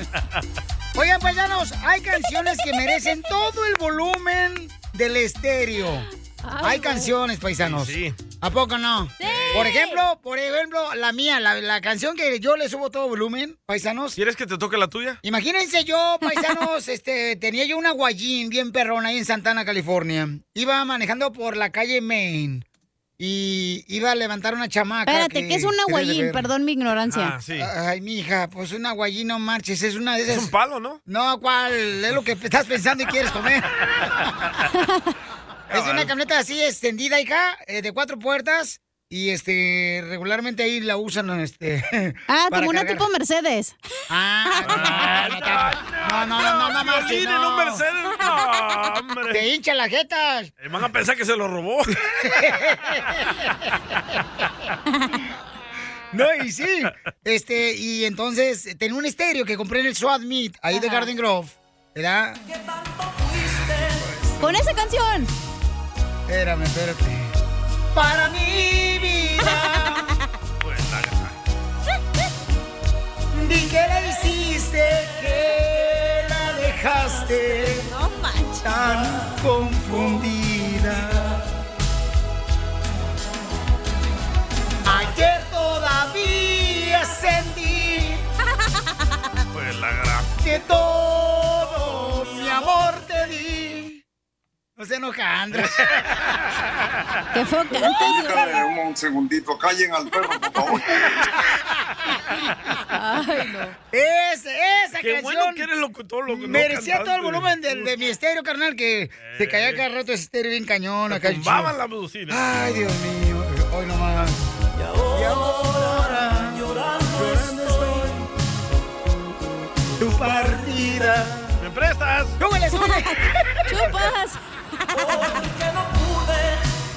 Oigan, paisanos, hay canciones que merecen todo el volumen del estéreo. hay canciones, paisanos. Sí. ¿A poco no? Por ejemplo, por ejemplo, la mía, la, la canción que yo le subo todo volumen, paisanos. ¿Quieres que te toque la tuya? Imagínense yo, paisanos, este, tenía yo una guayín bien perrona ahí en Santana, California. Iba manejando por la calle Main y iba a levantar una chamaca. Espérate, que ¿qué es una quería guayín? beber. Perdón mi ignorancia. Ah, sí. Ay, mija, pues una guayín no marches, es una de esas. Es un palo, ¿no? No, ¿cuál? Es lo que estás pensando y quieres comer. es una camioneta así extendida, hija, eh, de cuatro puertas. Y este, regularmente ahí la usan, este. Ah, para como una cargar. tipo Mercedes. Ah, no, no, no, no, no, no. un Mercedes. No, hombre. Te hincha la jeta. Eh, Van a pensar que se lo robó. No, y sí. Este, y entonces tenía un estéreo que compré en el Swat Meet, ahí de. Garden Grove. ¿Verdad? Con esa canción. Espérame, espérate. Para mi vida. Pues, la- Di que la hiciste, que la dejaste No manches. tan confundida. Ayer todavía sentí pues la gran. que todo mi amor te di. No se enoja, Andrés. Qué güey. un, un segundito, callen al perro, por favor. Ay, no. Esa, esa Qué canción. bueno que eres locutor, no Merecía todo el volumen del- de, mi estéreo, carnal, que se caía cada rato ese estéreo bien cañón acá. la bocina. Ay, Dios mío. Hoy nomás. Y ahora, llorando estoy. Tu partida. ¿Me prestas? ¡Súbele, súbele! Chupas.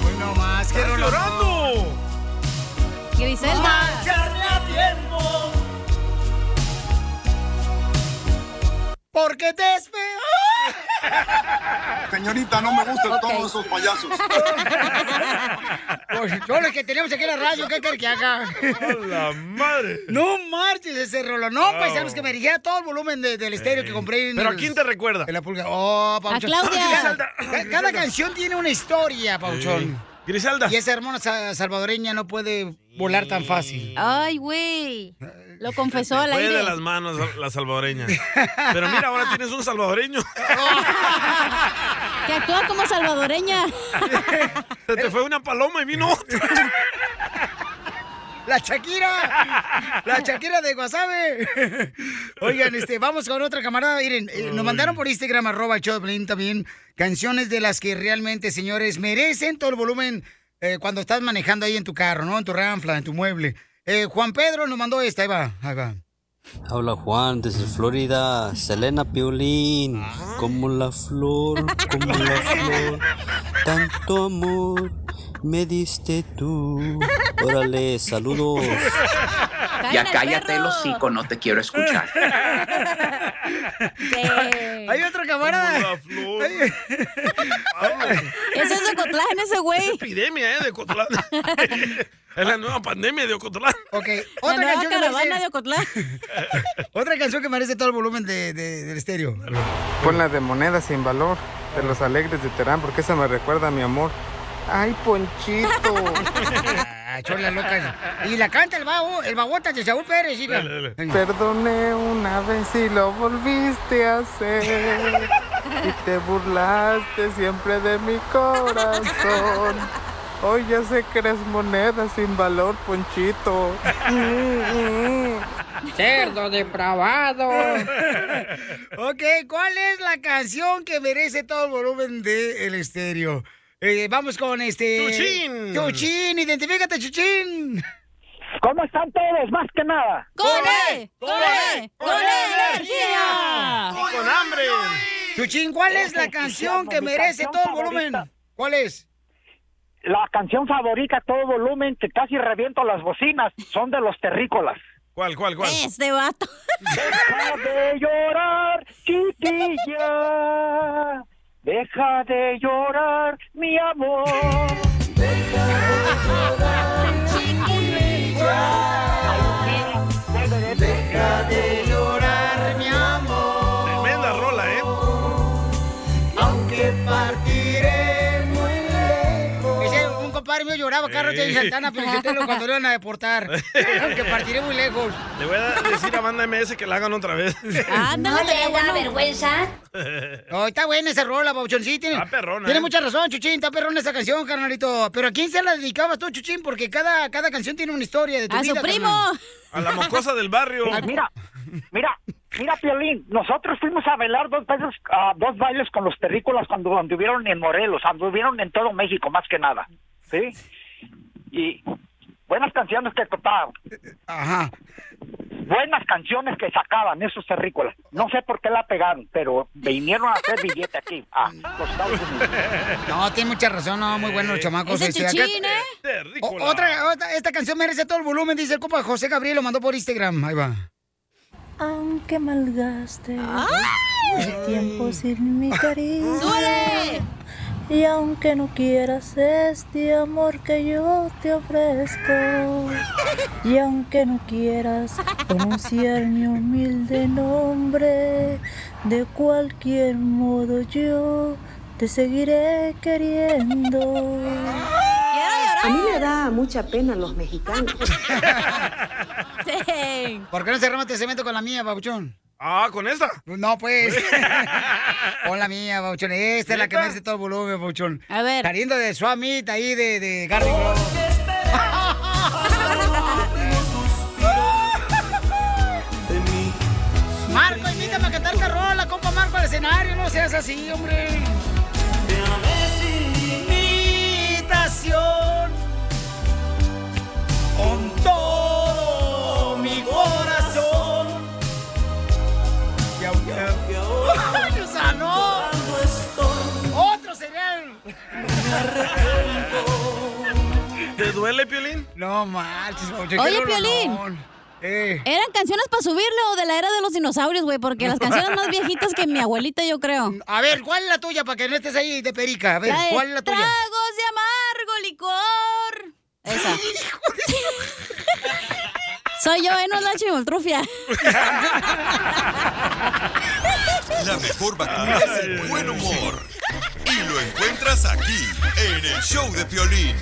Hoy nomás, qué ¡Estás rollo. llorando! Griselda. A tiempo. Porque te espero. Señorita, no me gustan todos esos payasos. Pues, Son los que tenemos aquí en la radio, ¿qué quiere que haga? ¡A la madre! No marches ese rolo. No, paisanos, que me dirigía todo el volumen de- del estéreo que compré en ¿Pero a quién te recuerda? en la pulga. Oh, Pauchón. Claudia. Griselda. Ca- Cada canción tiene una historia, Pauchón. Griselda. Y esa hermana sa- salvadoreña no puede volar tan fácil. Ay, güey. Lo confesó al Fue de aire. las manos la salvadoreña. Pero mira, ahora tienes un salvadoreño. Que actúa como salvadoreña. Se te fue una paloma y vino otra. ¡La Shakira! ¡La Shakira de Guasave! Oigan, este, vamos con otra camarada. Miren, eh, nos mandaron por Instagram, arroba Piolín también, canciones de las que realmente, señores, merecen todo el volumen eh, cuando estás manejando ahí en tu carro, ¿no? En tu ranfla, en tu mueble. Eh, Juan Pedro nos mandó esta, ahí va, ahí va. Habla Juan desde Florida, Selena Piolín, como la flor, como la flor, tanto amor me diste tú. Órale, saludos. Ya cállate el hocico, no te quiero escuchar. Hay otro camarada. Ese es de Cotlán, ese Es güey. epidemia, ¿eh? De Ocotlán. es la nueva pandemia de Ocotlán. Ok, otra canción, que caravana merece, de Ocotlán. otra canción que merece todo el volumen de, de- del estéreo. Pon la de moneda sin valor, de los alegres de Terán, porque esa me recuerda a mi amor. Ay, Ponchito. Chola loca. Y la canta el babo, el babota de Saúl Pérez, hija. Dale, dale. Perdoné una vez y lo volviste a hacer. Y te burlaste siempre de mi corazón. Hoy ya sé que eres moneda sin valor, Ponchito. Cerdo depravado. Ok, ¿cuál es la canción que merece todo el volumen del estéreo? Eh, vamos con este. Chuchín. Chuchín, identifícate, Chuchín. ¿Cómo están todos? Más que nada. ¡Con él! ¡Con él! ¡Con energía! Y con hambre. Chuchín, ¿cuál es la canción que merece todo el volumen? ¿Cuál es? La canción favorita a todo volumen que casi reviento las bocinas son de los terrícolas. ¿Cuál, cuál, cuál? Este vato. Deja de llorar, chiquilla. Deja de llorar, mi amor. Deja de llorar, Deja de llorar, lloraba Carlos y Santana, pero cuando lo iban a deportar. Aunque partiré muy lejos. Le voy a decir a Banda MS que la hagan otra vez. ¿No le da vergüenza? No, está buena esa rola, Pauchón. Sí, tiene, perrona, tiene ¿eh? mucha razón, Chuchín. Está perrona esa canción, carnalito. Pero ¿a quién se la dedicabas tú, Chuchín? Porque cada, cada canción tiene una historia de tu A su vida. primo. carnal. A la mocosa del barrio. Mira, mira, mira, Piolín, nosotros fuimos a bailar dos veces, ah, dos bailes con los terrícolas cuando anduvieron en Morelos, anduvieron en todo México, más que nada, ¿sí? Y buenas canciones que tocaban. Ajá. Buenas canciones que sacaban esos terrícolas. No sé por qué la pegaron, pero vinieron a hacer billete aquí, a los Estados Unidos. No, tiene mucha razón, no, muy buenos los chamacos. Ese este, Chuchín, acá- O- otra, otra- esta canción merece todo el volumen, dice el compa José Gabriel, lo mandó por Instagram. Ahí va. Aunque malgaste el tiempo sin mi cariño. Y aunque no quieras este amor que yo te ofrezco, y aunque no quieras pronunciar mi humilde nombre, de cualquier modo yo te seguiré queriendo. A mí me da mucha pena los mexicanos. ¿Por qué no cerramos este cemento con la mía, Babuchón? Ah, ¿con esta? No, pues. con la mía, Babuchón. Esta es la que merece todo el volumen, Babuchón. A ver. Saliendo de Swamit, ahí de, de Garden Grove. Marco, invítame a cantar esta rola, compa Marco, al escenario. No seas así, hombre. invitación con todo ¿Te duele, Piolín? No manches, Oye, Piolín. Eh. Eran canciones para subirle o de la era de los dinosaurios, güey, porque las canciones más viejitas que mi abuelita, yo creo. A ver, ¿cuál es la tuya para que no estés ahí de perica? A ver, La ¿cuál es la tuya? Tragos de amargo licor. Esa. Soy yo, ¿eh? No es la chimoltrufia. La mejor vacuna es el buen humor. Y lo encuentras aquí, en el show de Piolín.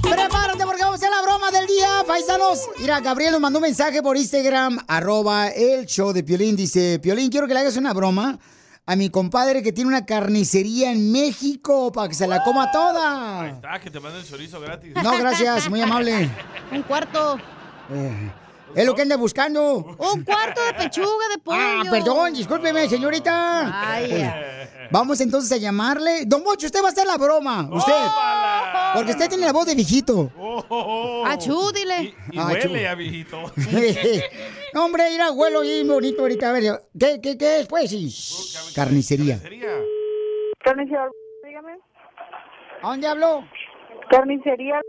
Prepárate porque vamos a hacer la broma del día, paisanos. Mira, Gabriel nos mandó un mensaje por Instagram, arroba el show de Piolín. Dice, Piolín, quiero que le hagas una broma a mi compadre que tiene una carnicería en México para que se la coma toda. Ah, que te manden el chorizo gratis. No, gracias, muy amable. Un cuarto. Eh, es lo que anda buscando. Un cuarto de pechuga de pollo. Ah, perdón, discúlpeme, señorita. Ay. Vamos entonces a llamarle. Don Mocho, usted va a hacer la broma. Usted. Porque usted tiene la voz de viejito. Achú, dile. Y Ah, huele chu. a viejito. no, hombre, ir a abuelo y bonito ahorita. A ver, ¿qué, qué, qué es, pues? Sí. Carnicería. Carnicería, dígame. ¿A dónde habló? Carnicería.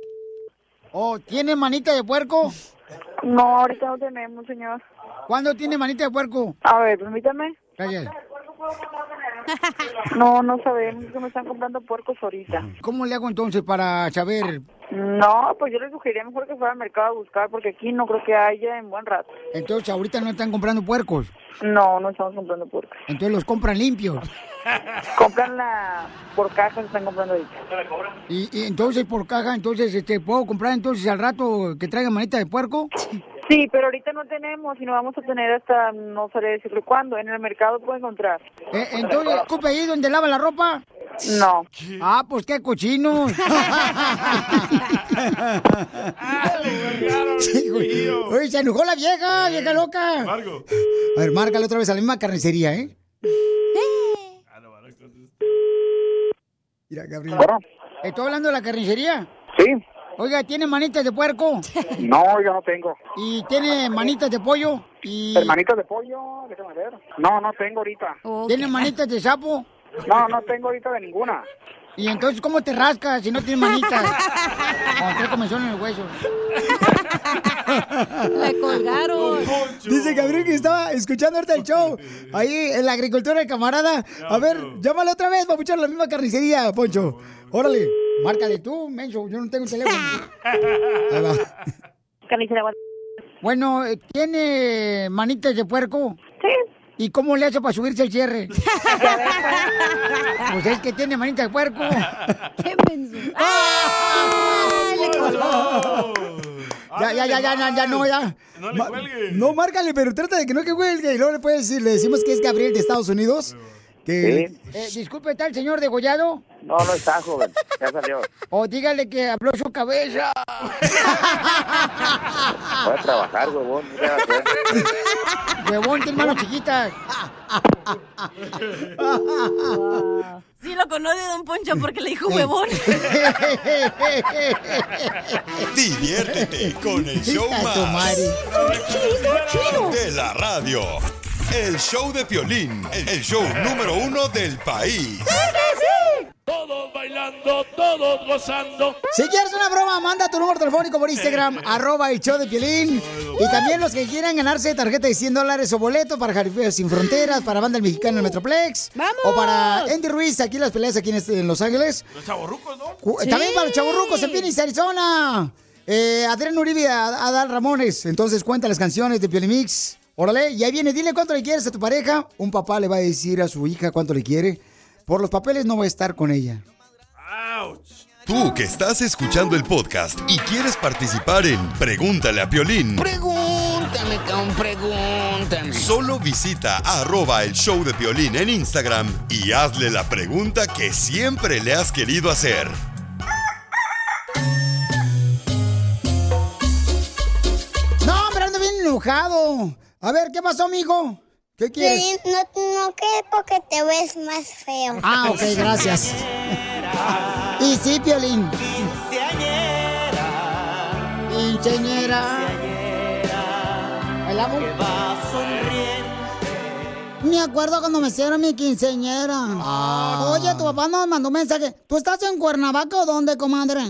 ¿O tiene manita de puerco? No, ahorita no tenemos, señor. ¿Cuándo tiene manita de puerco? A ver, permítame. Gracias. No, no sabemos que me están comprando puercos ahorita. ¿Cómo le hago entonces para saber? No, pues yo les sugeriría mejor que fuera al mercado a buscar, porque aquí no creo que haya en buen rato. Entonces ahorita no están comprando puercos. No, no estamos comprando puercos. Entonces los compran limpios. Compran la por caja, se están comprando ahorita. Y, y entonces por caja, entonces este, puedo comprar entonces al rato que traiga manita de puerco. Sí, pero ahorita no tenemos y no vamos a tener hasta, no sabría decirle cuándo. En el mercado puede encontrar. Eh, entonces, ¿ocupa ahí donde lava la ropa? No. Ah, pues qué cochinos. Sí, güey. Oye, se enojó la vieja, vieja loca. A ver, márcale otra vez a la misma carnicería, ¿eh? Mira, Gabriel. ¿Estoy hablando de la carnicería? Sí. Oiga, ¿tiene manitas de puerco? No, yo no tengo. ¿Y tiene manitas de pollo? ¿Y ¿Hermanitas de pollo? Déjame ver. No, no tengo ahorita. tiene manitas de sapo? No, no tengo ahorita de ninguna. ¿Y entonces cómo te rascas si no tienes manitas? Trae comezón en el hueso. Le colgaron. Dice Gabriel que estaba escuchando ahorita el show. Ahí en la agricultura de camarada. A ver, llámale otra vez, papuchón, la misma carnicería, Poncho. Órale, márcale tú, menso, yo no tengo teléfono. Ahí va. Carnicería. Bueno, eh, ¿tiene manitas de puerco? Sí, ¿Y cómo le ha hecho para subirse el cierre? pues es que tiene manita de puerco. ¡Qué le colgó! Ya, ya, ya, ya, ya, ya, no, ya. No le Ma- cuelgue. No, márcale, pero trata de que no que cuelgue. Y luego le puedes decir, le decimos que es Gabriel de Estados Unidos. Que, Eh, disculpe, ¿está el señor degollado? No, no está, joven. Ya salió. O dígale que habló su cabeza. Voy a trabajar, huevón. Huevón, tiene manos chiquitas. Sí lo conoce Don Poncho porque le dijo huevón. Diviértete con el show más madre. de la radio. El show de Piolín, el show número uno del país. Todos bailando, todos gozando. Si quieres una broma, manda tu número telefónico por Instagram, arroba el show de Piolín. Y también los que quieran ganarse tarjeta de 100 dólares o boleto para Jaripeo Sin Fronteras, para Banda El Mexicano en el Metroplex. ¡Vamos! O para Andy Ruiz, aquí en las peleas aquí en, este- en Los Ángeles. Los chavorrucos, ¿no? Cu- También para los chaburrucos en Phoenix, Arizona. Eh, Adrián Uribe, Ad- Adal Ramones. Entonces cuenta las canciones de Piolimix. Órale, y ahí viene, dile cuánto le quieres a tu pareja. Un papá le va a decir a su hija cuánto le quiere. Por los papeles no va a estar con ella. Tú que estás escuchando el podcast y quieres participar en Pregúntale a Piolín. Pregúntame, cabrón, pregúntame. Solo visita arroba el show de Piolín en Instagram y hazle la pregunta que siempre le has querido hacer. No, hombre, ando bien enojado. A ver, ¿qué pasó, mijo? ¿Qué quieres? No, no que porque te ves más feo. Ah, ok, gracias. Y sí, Piolín. Quinceañera. ¿Bailamos? Me acuerdo cuando me hicieron mi quinceañera. Oye, tu papá nos mandó un mensaje. ¿Tú estás en Cuernavaca o dónde, comadre?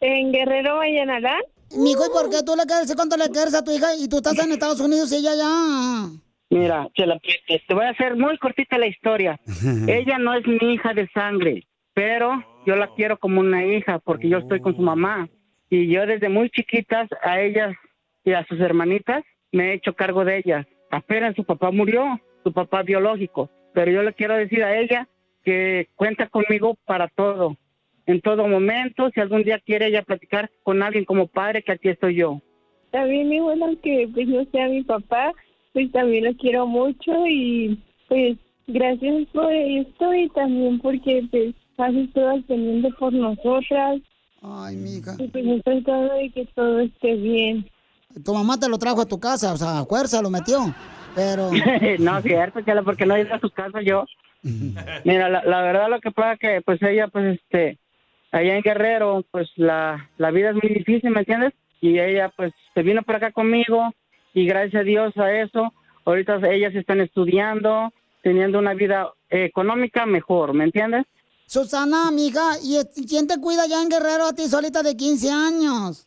En Guerrero, Vallenalá. Mijo, ¿y por qué tú le quieres cuánto le quieres a tu hija y tú estás en Estados Unidos y ella ya? Mira, Chela, te te voy a hacer muy cortita la historia. Ella no es mi hija de sangre, pero yo la quiero como una hija porque yo estoy con su mamá. Y yo desde muy chiquitas a ellas y a sus hermanitas me he hecho cargo de ellas. Apenas su papá murió, su papá biológico. Pero yo le quiero decir a ella que cuenta conmigo para todo. En todo momento, si algún día quiere ella platicar con alguien como padre, que aquí estoy yo. También mi bueno que pues no sea mi papá, pues también lo quiero mucho y pues gracias por esto y también porque pues has estado al pendiente por nosotras. Ay, mija. Y pues estoy de que todo esté bien. Tu mamá te lo trajo a tu casa, o sea, a fuerza lo metió. Pero. no, cierto, porque no he ido a su casa yo. Mira, la, la verdad lo que pasa que pues ella pues este allá en Guerrero pues la, la vida es muy difícil, ¿me entiendes? Y ella pues se vino para acá conmigo y gracias a Dios a eso ahorita ellas están estudiando, teniendo una vida eh, económica mejor, ¿me entiendes? Susana, amiga, ¿y quién te cuida ya en Guerrero a ti solita de 15 años?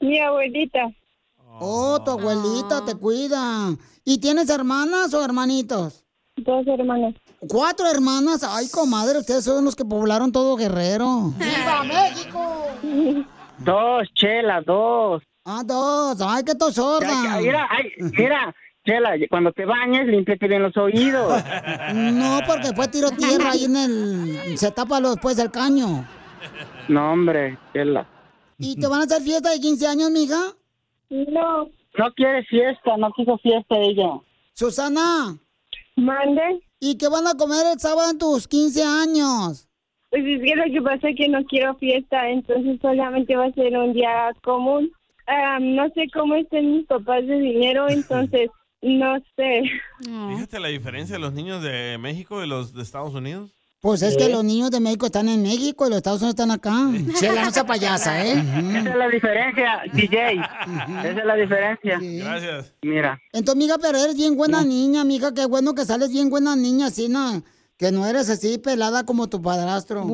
Mi abuelita. Oh, tu abuelita te cuida. ¿Y tienes hermanas o hermanitos? Dos hermanas. ¿Cuatro hermanas? Ay, comadre, ustedes son los que poblaron todo Guerrero. ¡Viva México! Dos, Chela, dos. Ah, dos. Ay, qué tosorda. Mira, ay, mira, Chela, cuando te bañes, límpiate bien los oídos. No, porque fue tiro tierra ahí en el... Se tapa lo- después del caño. No, hombre, Chela. ¿Y te van a hacer fiesta de 15 años, mija? No. No quiere fiesta, no quiso fiesta ella. Susana. Mande. ¿Y qué van a comer el sábado en tus 15 años? Pues es que lo que pasa es que no quiero fiesta, entonces solamente va a ser un día común. No sé cómo estén mis papás de dinero, entonces no sé. Fíjate la diferencia de los niños de México y los de Estados Unidos. Pues es que los niños de México están en México y los Estados Unidos están acá. Chela, no sea payasa, ¿eh? Esa es la diferencia, DJ. Esa es la diferencia. Gracias. Mira. Entonces, amiga, pero eres bien buena niña, amiga. Qué bueno que sales bien buena niña, así, ¿no? Que no eres así pelada como tu padrastro.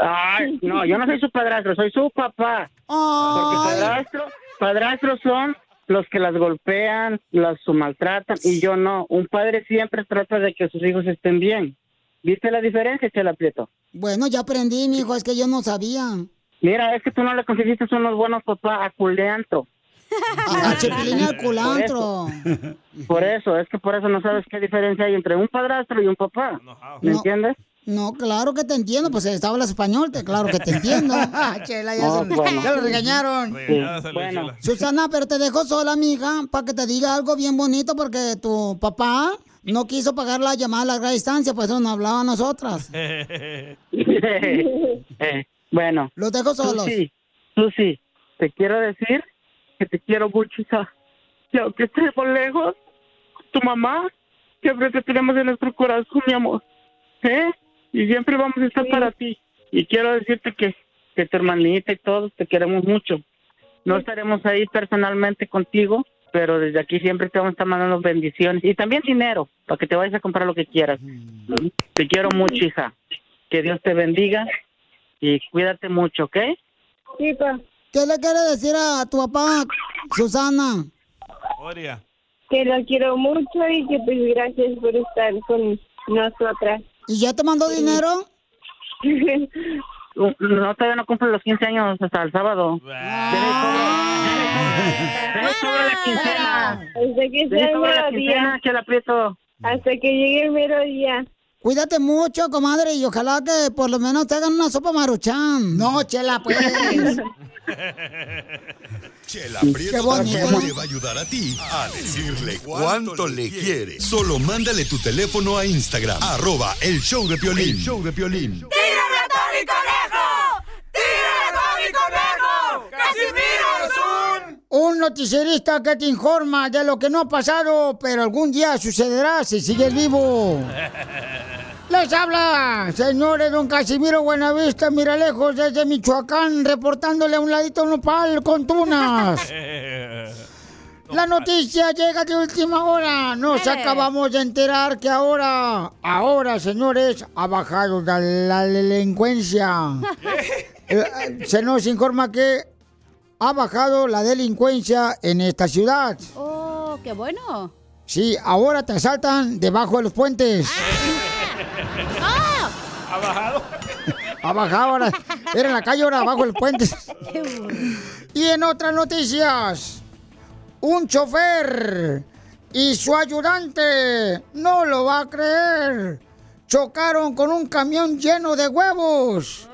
Ay, no, yo no soy su padrastro, soy su papá. Porque padrastro, padrastros son los que las golpean, las maltratan y yo no. Un padre siempre trata de que sus hijos estén bien. ¿Viste la diferencia, Chela Prieto? Bueno, ya aprendí, mijo, es que yo no sabía. Mira, es que tú no le conseguiste unos buenos papás a Culeanto. A Chepilín al culantro. Por eso, es que por eso no sabes qué diferencia hay entre un padrastro y un papá. ¿Me No. entiendes? No, claro que te entiendo, pues estaba hablas español, te, claro que te entiendo. Chela, ya, se- bueno. ya lo regañaron. Bueno. Susana, pero te dejo sola, mija, para que te diga algo bien bonito, porque tu papá no quiso pagar la llamada a larga distancia, pues eso no hablaba a nosotras. Bueno. Los dejo solos. Susi, Susi, te quiero decir que te quiero mucho, hija. Y aunque estemos lejos, tu mamá siempre te tenemos en nuestro corazón, mi amor. ¿Eh? Y siempre vamos a estar para ti. Y quiero decirte que, que tu hermanita y todos te queremos mucho. No estaremos ahí personalmente contigo, pero desde aquí siempre te vamos a estar mandando bendiciones. Y también dinero, para que te vayas a comprar lo que quieras. Te quiero mucho, hija. Que Dios te bendiga y cuídate mucho, ¿ok? Sí, pa. ¿Qué le quiere decir a tu papá, Susana? Gloria. Que lo quiero mucho y que pues gracias por estar con nosotras. ¿Y ya te mandó dinero? No, todavía no cumple los 15 años hasta el sábado. Debe sobre la quincena. Hasta que Debe el sobre la mero quincena, día. que la aprieto. Hasta que llegue el mero día. Cuídate mucho, comadre, y ojalá que por lo menos te hagan una sopa maruchan. No, chela, pues. Chela Qué Prieto también te va a ayudar a ti a decirle cuánto le quiere. Solo mándale tu teléfono a Instagram, arroba el show de Piolín. El show de Piolín. ¡Tírame a Tony Conejo! ¡Tírame a Tony Conejo! ¡Casimiro es un... Un noticierista que te informa de lo que no ha pasado, pero algún día sucederá si sigues vivo. Les habla, señores, don Casimiro Buenavista, mira lejos desde Michoacán, reportándole a un ladito un nopal con tunas. La noticia llega de última hora. Nos Eh. acabamos de enterar que ahora, ahora, señores, ha bajado la, la delincuencia. Eh, Se nos informa que ha bajado la delincuencia en esta ciudad. Oh, qué bueno. Sí, ahora te asaltan debajo de los puentes. ¡Ah! ¿Ha bajado? Ha bajado ahora. Era en la calle, ahora abajo de los puentes. Y en otras noticias, un chofer y su ayudante, no lo va a creer, chocaron con un camión lleno de huevos.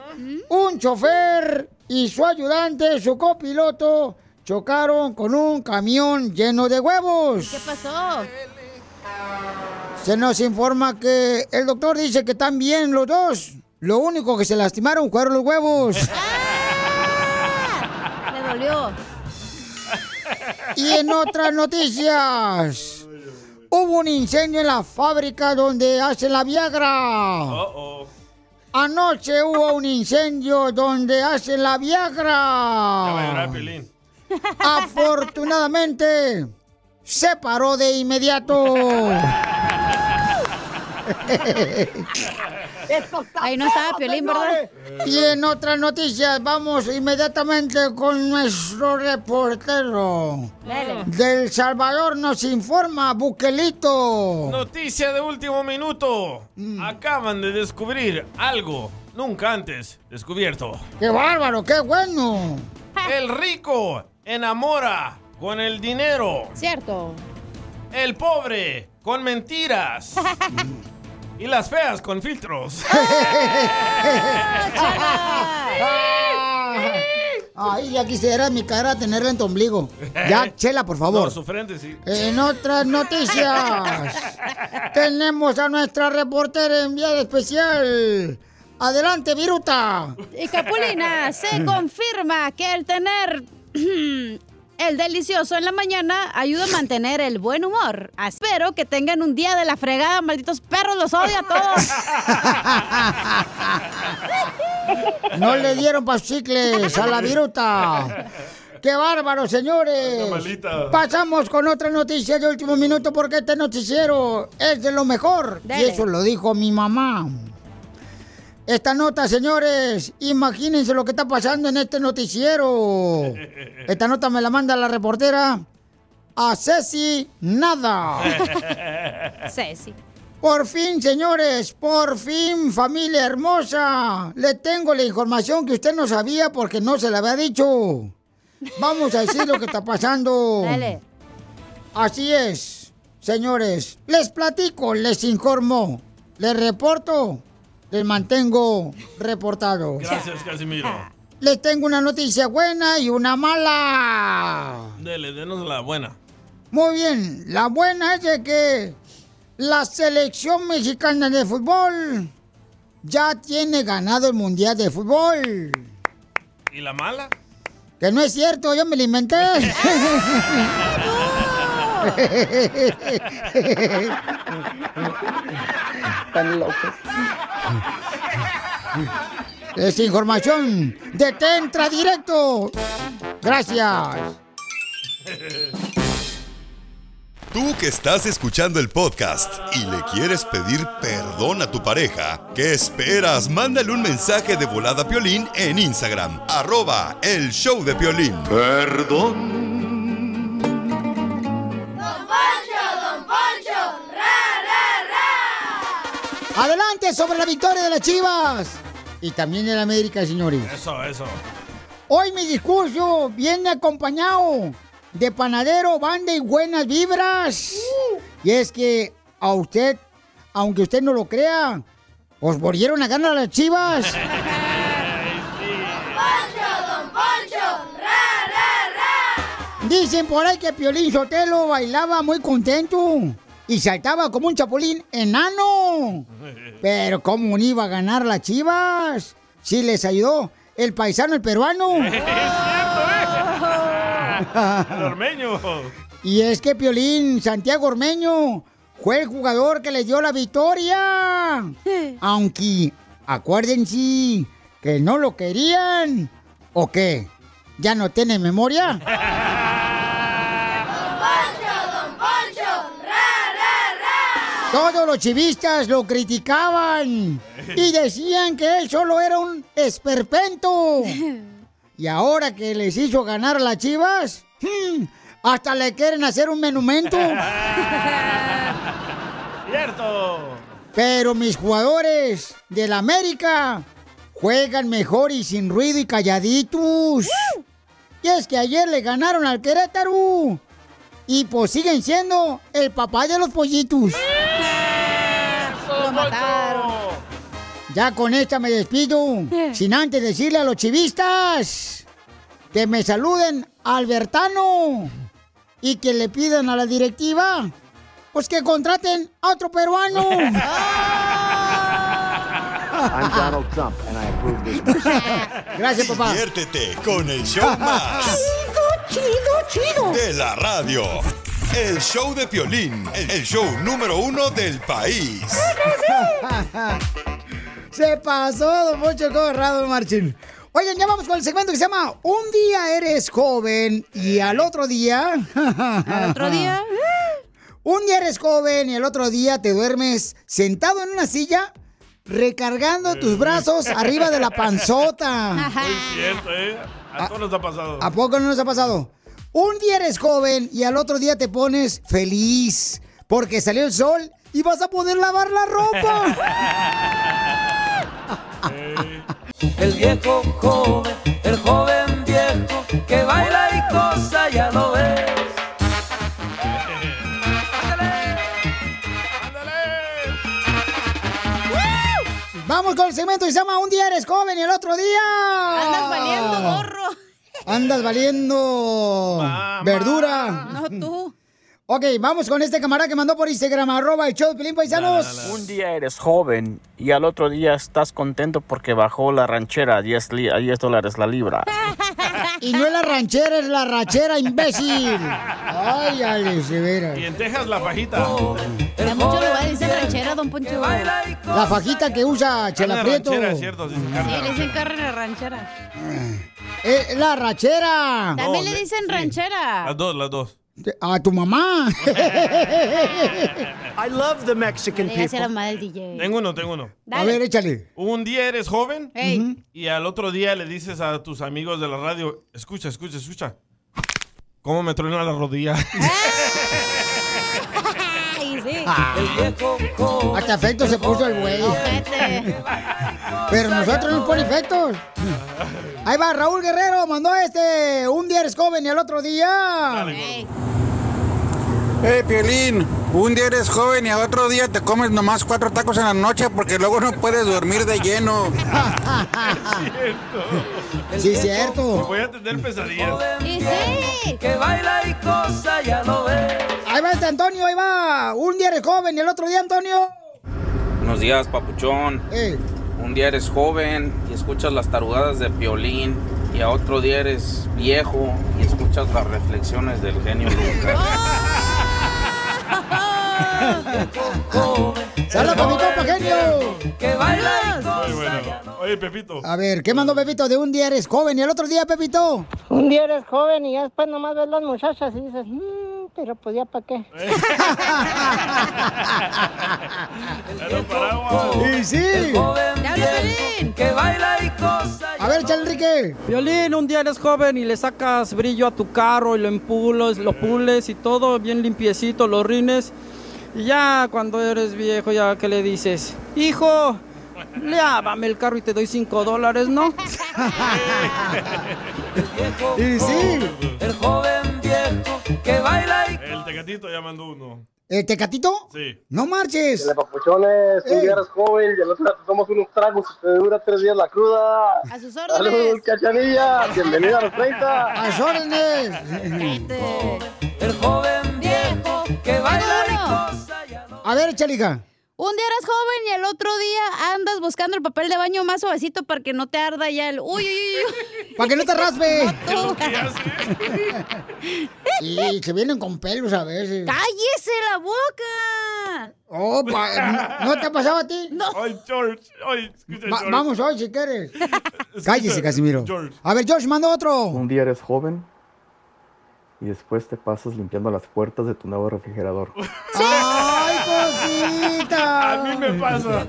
Un chofer y su ayudante, su copiloto, chocaron con un camión lleno de huevos. ¿Qué pasó? Se nos informa que el doctor dice que están bien los dos. Lo único que se lastimaron fueron los huevos. Me dolió. Y en otras noticias, hubo un incendio en la fábrica donde hacen la Viagra. Uh-oh. Anoche hubo un incendio donde hacen la Ya va a llorar Viagra. Afortunadamente, se paró de inmediato. Ahí no estaba Piolín, ¿verdad? Y en otras noticias, vamos inmediatamente con nuestro reportero. Del Salvador nos informa Buquelito. Noticia de último minuto. Mm. Acaban de descubrir algo nunca antes descubierto. ¡Qué bárbaro, qué bueno! El rico enamora con el dinero. Cierto. El pobre con mentiras. y las feas con filtros. Ay, ya quisiera mi cara tenerla en tu ombligo. Ya, chela, por favor. No, su frente sí. En otras noticias, tenemos a nuestra reportera enviada especial. Adelante, Viruta. Y Capulina, se confirma que el tener el delicioso en la mañana ayuda a mantener el buen humor. Espero que tengan un día de la fregada, malditos perros, los odio a todos. No le dieron pasicles a la Viruta. ¡Qué bárbaro, señores! Pasamos con otra noticia de último minuto porque este noticiero es de lo mejor. Y eso lo dijo mi mamá. Esta nota, señores, imagínense lo que está pasando en este noticiero. Esta nota me la manda la reportera a Ceci Nada. Ceci. Por fin, señores, por fin, familia hermosa. Le tengo la información que usted no sabía porque no se la había dicho. vamos a decir lo que está pasando. Dale. Así es, señores. Les platico, les informo, les reporto, les mantengo reportado. Gracias, Casimiro. Les tengo una noticia buena y una mala. Dele, denos la buena. Muy bien, la buena es de que la selección mexicana de fútbol ya tiene ganado el Mundial de Fútbol. ¿Y la mala? Que no es cierto, yo me lo inventé. Están locos. Es información de Tentra Directo. Gracias. Tú que estás escuchando el podcast y le quieres pedir perdón a tu pareja, ¿qué esperas? Mándale un mensaje de volada a Piolín en Instagram, arroba el show de Piolín. Perdón. Adelante sobre la victoria de las Chivas. Y también de la América, señores. Eso, eso. Hoy mi discurso viene acompañado de panadero, banda y buenas vibras. Y es que a usted, aunque usted no lo crea, os volvieron a ganar las chivas. Dicen por ahí que Piolín Sotelo bailaba muy contento y saltaba como un chapulín enano. Pero ¿cómo iba a ganar las chivas? Si les ayudó el paisano, el peruano. Es cierto, ¿eh? El ormeño. Y es que Piolín Santiago Ormeño fue el jugador que le dio la victoria. Aunque, acuérdense que no lo querían. ¿O qué? ¿Ya no tiene memoria? Todos los chivistas lo criticaban y decían que él solo era un esperpento. Y ahora que les hizo ganar a las chivas, hmm, hasta le quieren hacer un monumento. ¡Cierto! Pero mis jugadores del América juegan mejor y sin ruido y calladitos. Y es que ayer le ganaron al Querétaro. Y pues siguen siendo el papá de los pollitos. Lo mataron. Ya con esta me despido. Sin antes decirle a los chivistas que me saluden a Albertano y que le pidan a la directiva pues que contraten a otro peruano. I'm Donald Trump, and I approve this. Gracias, papá. Diviértete con el show más chido, chido. de la radio. El show de Piolín, el show número uno del país. Se pasó, don Poncho Corrado, Marchín. Oigan, ya vamos con el segmento que se llama Un día eres joven y al otro día... ¿Al otro día? Un día eres joven y al otro día te duermes sentado en una silla recargando tus brazos arriba de la panzota. Es cierto, ¿eh? A todos nos ha pasado. ¿A poco no nos ha pasado? Un día eres joven y al otro día te pones feliz porque salió el sol y vas a poder lavar la ropa. El viejo joven, el joven viejo que baila y cosa, ya lo ves. Con el segmento que se llama Un día eres joven y el otro día. Andas valiendo, gorro. Andas valiendo verdura. No tú. Ok, vamos con este camarada que mandó por Instagram, arroba el show de Pilín Paisanos. Un día eres joven y al otro día estás contento porque bajó la ranchera a 10, li- a 10 dólares la libra. Y no es la ranchera, es la rachera, imbécil. Ay, Alex, de veras. Y en Texas la fajita. En muchos lugares dicen ranchera, don Poncho. La fajita que usa Chela Carne Prieto. ranchera, es cierto, sí, sí, carne Sí, le dicen carne ranchera. Eh, la rachera. También le dicen ranchera. Las dos, las dos. A tu mamá. I love the Mexican people. DJ. Tengo uno, tengo uno. Dale. A ver, échale. Un día eres joven y al otro día le dices a tus amigos de la radio, escucha, escucha, escucha. ¿Cómo me truena la rodilla? Ay, sí. Hasta efecto se puso el güey. Pero nosotros no pone efectos. Ahí va, Raúl Guerrero mandó este. Un día eres joven y al otro día. Eh, Piolín, un día eres joven y al otro día te comes nomás cuatro tacos en la noche porque luego no puedes dormir de lleno. Sí, cierto. Voy a tener pesadillas. Y sí. Que baila y cosa, ya lo ves. Ahí va este Antonio, ahí va. Un día eres joven y el otro día, Antonio. Buenos días, papuchón. Eh. Un día eres joven y escuchas las tarugadas de Piolín y a otro día eres viejo y escuchas las reflexiones del genio Lucas. ¡Saludos para mi compa, genio! Que baila y Muy bueno. Oye, Pepito. A ver, ¿qué mandó Pepito? De un día eres joven y el otro día, Pepito. Un día eres joven y ya después nomás ves las muchachas y dices, "Mm, pero pues ya para qué. Y sí. Que baila y cosa. A ver, échale, Enrique. Violín, un día eres joven y le sacas brillo a tu carro y lo empules, lo pules y todo bien limpiecito, los rines. Y ya cuando eres viejo, ya que le dices, hijo, lávame el carro y te doy cinco dólares, ¿no? Y sí. El joven viejo que baila y El tecatito ya mandó uno. ¿El tecatito? Sí. No marches. papuchones, un día eres joven y al otro día te tomas unos tragos y te dura tres días la cruda. A sus Saludos, órdenes. cachanilla. Bienvenida a los 30. A sus órdenes. el joven viejo que baila y cosa. A ver, échale, hija. Un día eres joven y el otro día andas buscando el papel de baño más suavecito para que no te arda ya el... Uy, uy, uy. Para que no te raspe. No. Y se vienen con pelos a veces. ¡Cállese la boca! Oh, pa- ¿no, te ha pasado a ti? No. Ay, George. Ay, escucha, Va- George. vamos hoy si quieres. Cállese, Casimiro. A ver, George, manda otro. Un día eres joven y después te pasas limpiando las puertas de tu nuevo refrigerador. ¡Ay, cosita! A mí me pasa.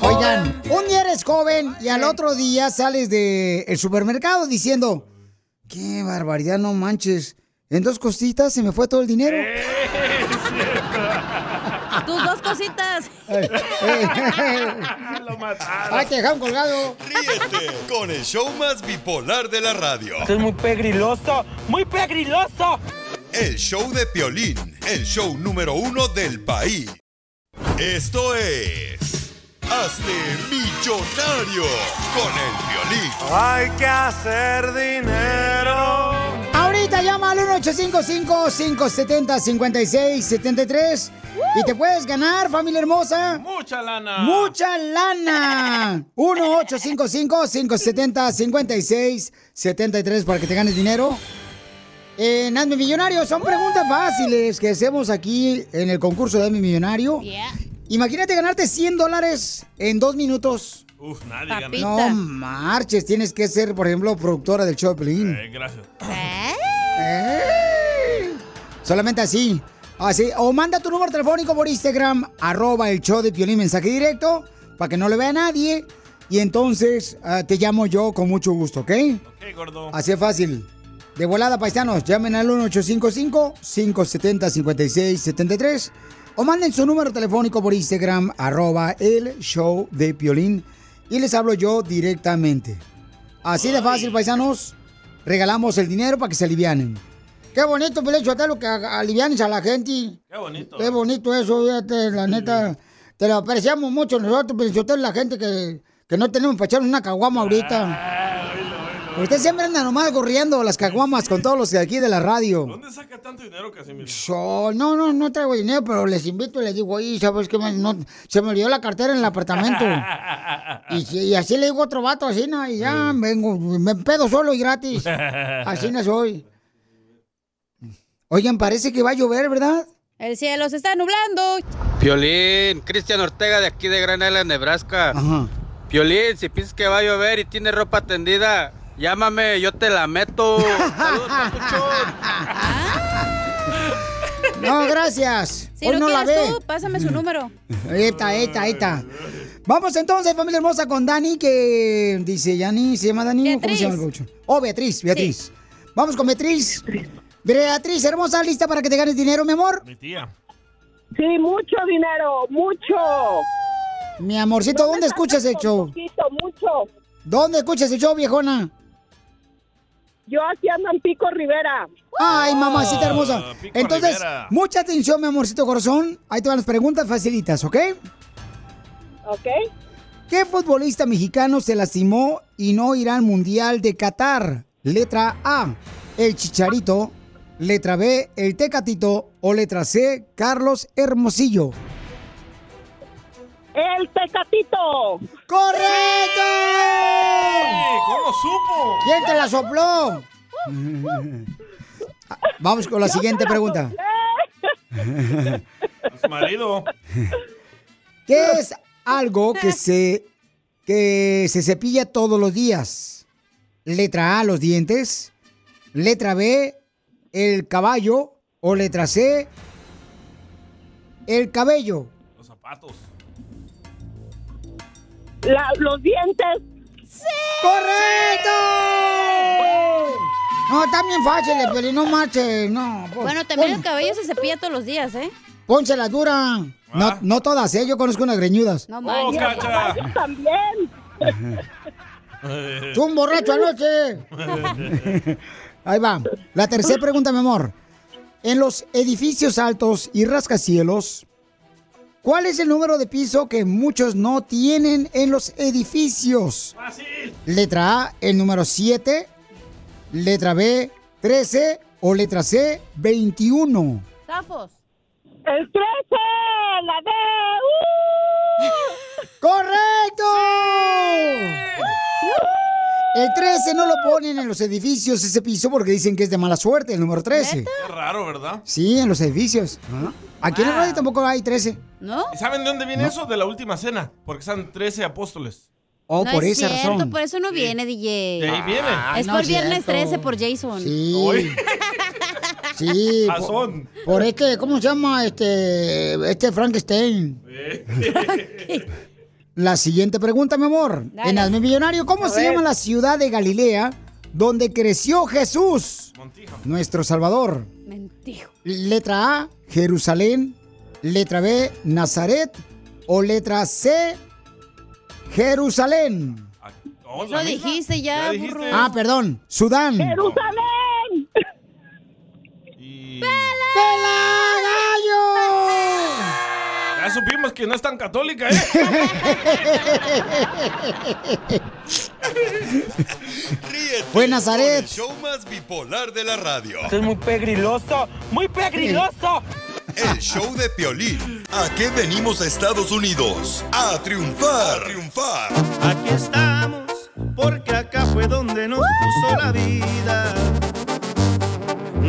Oigan, un día eres joven y al otro día sales del supermercado diciendo, qué barbaridad, no manches. En dos cositas se me fue todo el dinero. Tus dos cositas. Lo mataron. ¡Ay, te dejaron colgado! Ríete con el show más bipolar de la radio. es muy pegriloso, muy pegriloso. El show de Piolín, el show número uno del país. Esto es... Hazte millonario con el Piolín. Hay que hacer dinero. Ahorita llama al 1-855-570-5673 y te puedes ganar, familia hermosa. Mucha lana. ¡Mucha lana! 1-855-570-5673 para que te ganes dinero. En Hazme Millonario son preguntas fáciles que hacemos aquí en el concurso de Hazme Millonario. Imagínate ganarte 100 dólares en dos minutos. Uf, nadie gana. No marches, tienes que ser, por ejemplo, productora del show de Pelín. Eh, gracias. Solamente así. Así. O manda tu número telefónico por Instagram, arroba el show de Piolín, mensaje directo, para que no le vea nadie. Y entonces ah, te llamo yo con mucho gusto, ¿ok? Ok, gordo. Así es fácil. De volada, paisanos, llamen al 1855-570-5673 o manden su número telefónico por Instagram, arroba el show de Piolín, y les hablo yo directamente. Así de fácil, paisanos, regalamos el dinero para que se alivianen. Qué bonito, Pelecho, lo que alivianes a la gente. Qué bonito. Qué bonito eso, fíjate, la neta. Te lo apreciamos mucho nosotros, Pelecho, la gente que, que no tenemos para echarnos una caguama ahorita. Usted siempre anda nomás corriendo las caguamas con todos los de aquí de la radio. ¿Dónde saca tanto dinero, Casimiro? So, no, no, no traigo dinero, pero les invito y les digo, oye, ¿sabes qué? Me- no- se me olvidó la cartera en el apartamento. Y, así le digo a otro vato, así, ¿no? y ya vengo, me pedo solo y gratis. Así no soy. Oigan, parece que va a llover, ¿verdad? El cielo se está nublando. Piolín, Cristian Ortega de aquí de Gran Island, Nebraska. Piolín, si piensas que va a llover y tienes ropa tendida, llámame, yo te la meto. Saludos, papuchón. No, gracias. Si Hoy no, no la ve. tú, pásame su número. Ahí está, ahí está, ahí está. Vamos entonces, familia hermosa, con Dani, que dice, ¿Yani se llama Dani o cómo se llama el? Oh, Beatriz, Beatriz. Vamos con Beatriz. Beatriz, hermosa, ¿lista para que te ganes dinero, mi amor? Mi tía. Sí, mucho dinero, mucho. Mi amorcito, ¿dónde escuchas el show? Poquito, mucho. ¿Dónde escuchas el show, viejona? Yo aquí ando en Pico Rivera. Ay, mamacita hermosa. Ah, Pico Entonces, Rivera. mucha atención, mi amorcito corazón. Ahí te van las preguntas facilitas, ¿ok? ¿Ok? ¿Qué futbolista mexicano se lastimó y no irá al Mundial de Qatar? Letra A, el Chicharito. Letra B, el Tecatito. O letra C, Carlos Hermosillo. El Tecatito. ¡Correcto! ¿Cómo supo? ¿Quién te la sopló? Vamos con la siguiente pregunta. Su marido. ¿Qué es algo que se, que se cepilla todos los días? Letra A, los dientes. Letra B, el caballo. O letra C, el cabello. Los zapatos. La- los dientes. ¡Correcto! No, bien fácil, Piolín, no marches, no. pon- Bueno, también pon- el cabello se cepilla todos los días, ¿eh? Pónsela dura. No, no todas, ¿eh? Yo conozco unas greñudas. No Y el caballo también. ¡Es un borracho anoche! Ahí va. La tercera pregunta, mi amor. En los edificios altos y rascacielos, ¿cuál es el número de piso que muchos no tienen en los edificios? Letra A, el número 7. Letra B, 13. O letra C, 21. Tafos. El 13, la D. ¡Uh! ¡Correcto! El 13 no lo ponen en los edificios ese piso porque dicen que es de mala suerte, el número 13. Qué raro, ¿verdad? Sí, en los edificios. Aquí en la radio tampoco hay 13. ¿No? ¿Y saben de dónde viene eso? De la última cena. Porque están 13 apóstoles. Oh, no por es esa cierto, razón. por eso no viene, DJ. De ahí viene. Es no por es viernes cierto. 13 por Jason. Sí. Sí. po- Razón. Por, este, ¿cómo se llama? Este, este Frankenstein. La siguiente pregunta, mi amor. Dale. En Hazme Millonario, ¿cómo A se ver. llama la ciudad de Galilea donde creció Jesús? Nuestro Salvador. Mentijo. Letra A, Jerusalén. Letra B, Nazaret. O letra C, Jerusalén. Oh, Eso dijiste ya, burro. Ah, perdón, Sudán. ¡Jerusalén! Ya supimos que no es tan católica, ¿eh? Fue Nazaret. El show más bipolar de la radio. Esto es muy pegriloso, muy pegriloso. El show de Piolín. ¿A qué venimos a Estados Unidos? A triunfar. A triunfar. Aquí estamos, porque acá fue donde nos puso la vida.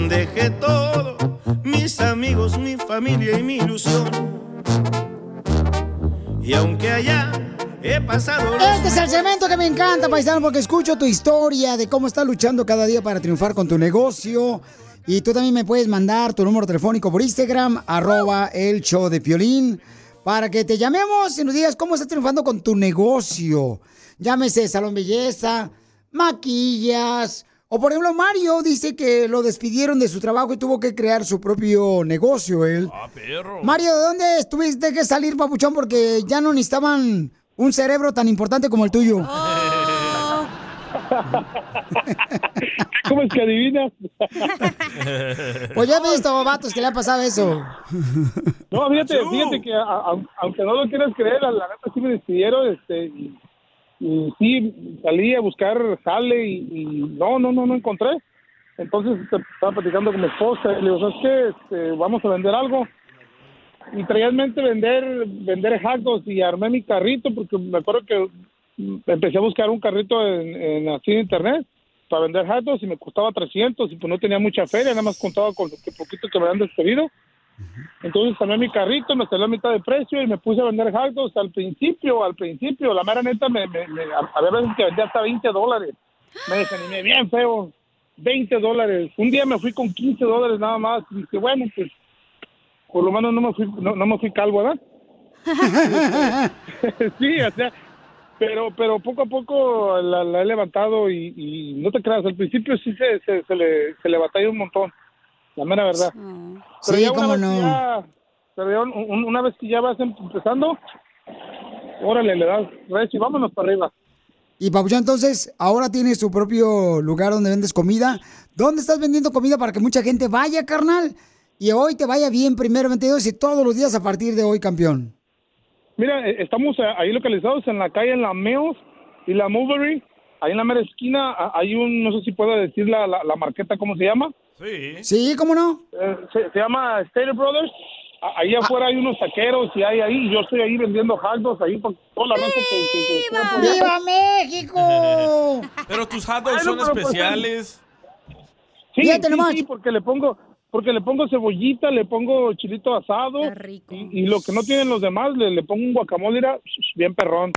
Dejé todo, mis amigos, mi familia y mi ilusión. Y aunque allá he pasado... Este es el segmento que me encanta, paisano, porque escucho tu historia de cómo estás luchando cada día para triunfar con tu negocio. Y tú también me puedes mandar tu número telefónico por Instagram, arroba el show de Piolín, para que te llamemos y nos digas cómo estás triunfando con tu negocio. Llámese Salón Belleza, maquillas, o por ejemplo Mario dice que lo despidieron de su trabajo y tuvo que crear su propio negocio él. Ah, perro. Mario, ¿de dónde tuviste que salir, papuchón? Porque ya no necesitaban un cerebro tan importante como el tuyo. ¿Cómo es que adivinas? Pues ya he visto vatos que le ha pasado eso. No, fíjate, fíjate que a- a- aunque no lo quieras creer, la, la neta sí me despidieron, este, y, y sí salí a buscar jale y, y no, no, no, no encontré. Entonces este, estaba platicando con mi esposa y le digo, ¿sabes qué? Este, vamos a vender algo. Y traía en mente vender, vender dogs y armé mi carrito porque me acuerdo que empecé a buscar un carrito en, en así en internet para vender hot y me costaba 300 y pues no tenía mucha feria, nada más contaba con lo que poquito que me habían despedido. Entonces armé mi carrito, me salió a mitad de precio y me puse a vender hot al principio, al principio, la mera neta, me, me, me- había veces que vendía hasta 20 dólares. Me desanimé bien feo, 20 dólares. Un día me fui con 15 dólares nada más y dije, bueno, pues por lo menos no me fui, no, no me fui calvo, ¿verdad? sí, o sea, pero pero poco a poco la, la he levantado y, y no te creas, al principio sí se, se, se le, se le batalla un montón, la mera verdad. Pero ya una cómo vez que no. ya- pero ya un- un- una vez que ya vas empezando, órale, le das recio y vámonos para arriba. Y Papuchón, entonces, ahora tienes tu propio lugar donde vendes comida. ¿Dónde estás vendiendo comida para que mucha gente vaya, carnal? Y hoy te vaya bien, primeramente Dios, y todos los días a partir de hoy, campeón. Mira, eh, estamos eh, ahí localizados en la calle La Meos y la Mulberry. Ahí en la mera esquina ah, hay un, no sé si puedo decir la, la, la marqueta, ¿cómo se llama? Sí. Sí, ¿cómo no? Eh, se, se llama Stater Brothers. Ahí afuera hay unos taqueros y hay ahí, yo estoy ahí vendiendo hot dogs ahí con toda la raza que, que- que- que- ¡Viva México! Pero tus hot dogs Ay, no, son pues, especiales. Sí, sí, sí, porque le pongo, porque le pongo cebollita, le pongo chilito asado y, y lo que no tienen los demás, le, le pongo un guacamole, mira, bien perrón.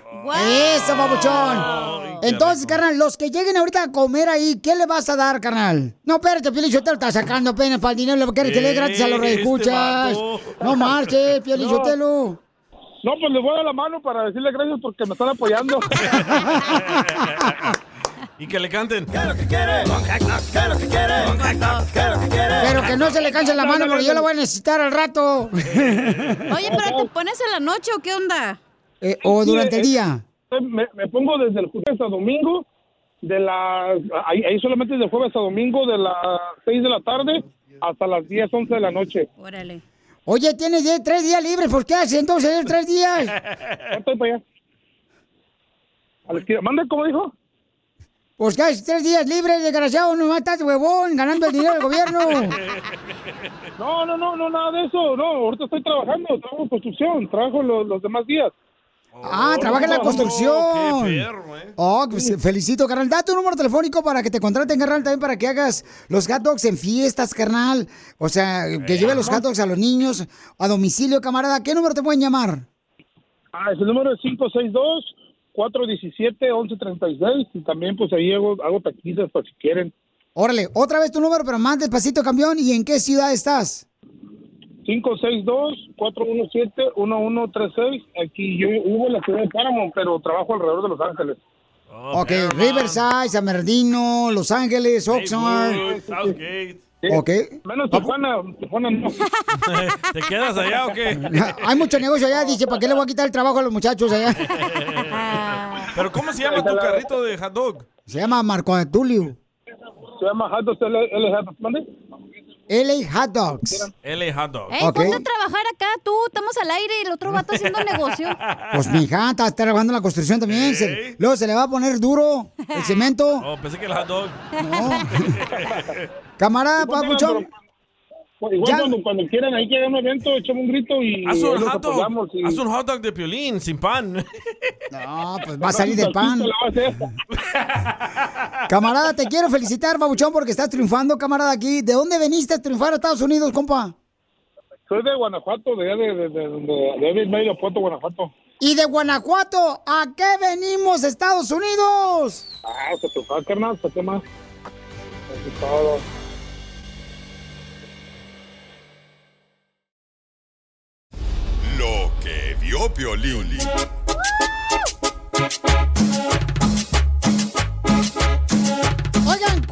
Eso, papuchón. Entonces, carnal, los que lleguen ahorita a comer ahí, ¿qué le vas a dar, carnal? No, espérate, Piolín, yo te lo está sacando apenas para el dinero, le quieres que le dé gratis a los Este reescuchas. vato. No marches, Piolín, No. Sotelo. No, pues les voy a dar la mano para decirle gracias porque me están apoyando. Y que le canten. Pero que no se le canse la mano porque yo la voy a necesitar al rato. Oye, pero ¿te pones en la noche o qué onda? Eh, o durante el día. Me, me pongo desde el jueves a domingo, de las, ahí, ahí solamente es de jueves a domingo, de las 6 de la tarde hasta las 10, 11 de la noche. Órale. Oye, tienes diez- tres días libres, ¿por qué haces entonces esos tres días? Estoy para allá. A la esquina. ¿Mande, cómo dijo? Pues casi tres días libres, desgraciado, no matas huevón, ganando el dinero del gobierno. No, no, no, no, nada de eso, no, ahorita estoy trabajando, trabajo en construcción, trabajo los, los demás días. Ah, oh, trabaja en la construcción. Qué perro, eh. oh pues, felicito, carnal. Da tu número telefónico para que te contraten, carnal, también para que hagas los hot dogs en fiestas, carnal. O sea, que eh, lleve los hot dogs a los niños, a domicilio, camarada. ¿Qué número te pueden llamar? Ah, es el número 562 417-1136 y también pues ahí hago, hago taquizas por si quieren. Órale, otra vez tu número, pero más despacito, campeón. ¿Y en qué ciudad estás? 562-417-1136. Aquí yo hubo en la ciudad de Paramount, pero trabajo alrededor de Los Ángeles. Ok, Riverside, San Bernardino, Los Ángeles, Oxnard. Southgate. Ok. Menos Tijuana, Tijuana no. ¿Te quedas allá o qué? Hay mucho negocio allá, dice, ¿para qué le voy a quitar el trabajo a los muchachos allá? ¿Pero cómo se llama tu carrito de hot dog? Se llama Marco Tulio. Se llama Hot Dogs Hot Dogs. LA Hot Dogs. LA Hot Dog. Ey, ponte a trabajar acá tú, estamos al aire y el otro vato haciendo negocio. Pues mi hija está trabajando en la construcción también. se- luego se le va a poner duro el cemento. Oh, pensé que el hot dog. Camarada, Sí, pues, papuchón. pero- Igual Ya. cuando, cuando quieran, ahí que un evento, echamos un grito y Haz un hot dog. y- Haz un hot dog de piolín, sin pan. No, pues va a salir del pan. Camarada, te quiero felicitar, babuchón, porque estás triunfando, camarada, aquí. ¿De dónde veniste a triunfar a Estados Unidos, compa? Soy de Guanajuato, de allá de, de, de, de, de, medio Puerto, Guanajuato. Y de Guanajuato, ¿a qué venimos, Estados Unidos? Ah, se te fue, carnal, ¿para qué más? Todo. Lo que vio Piolín.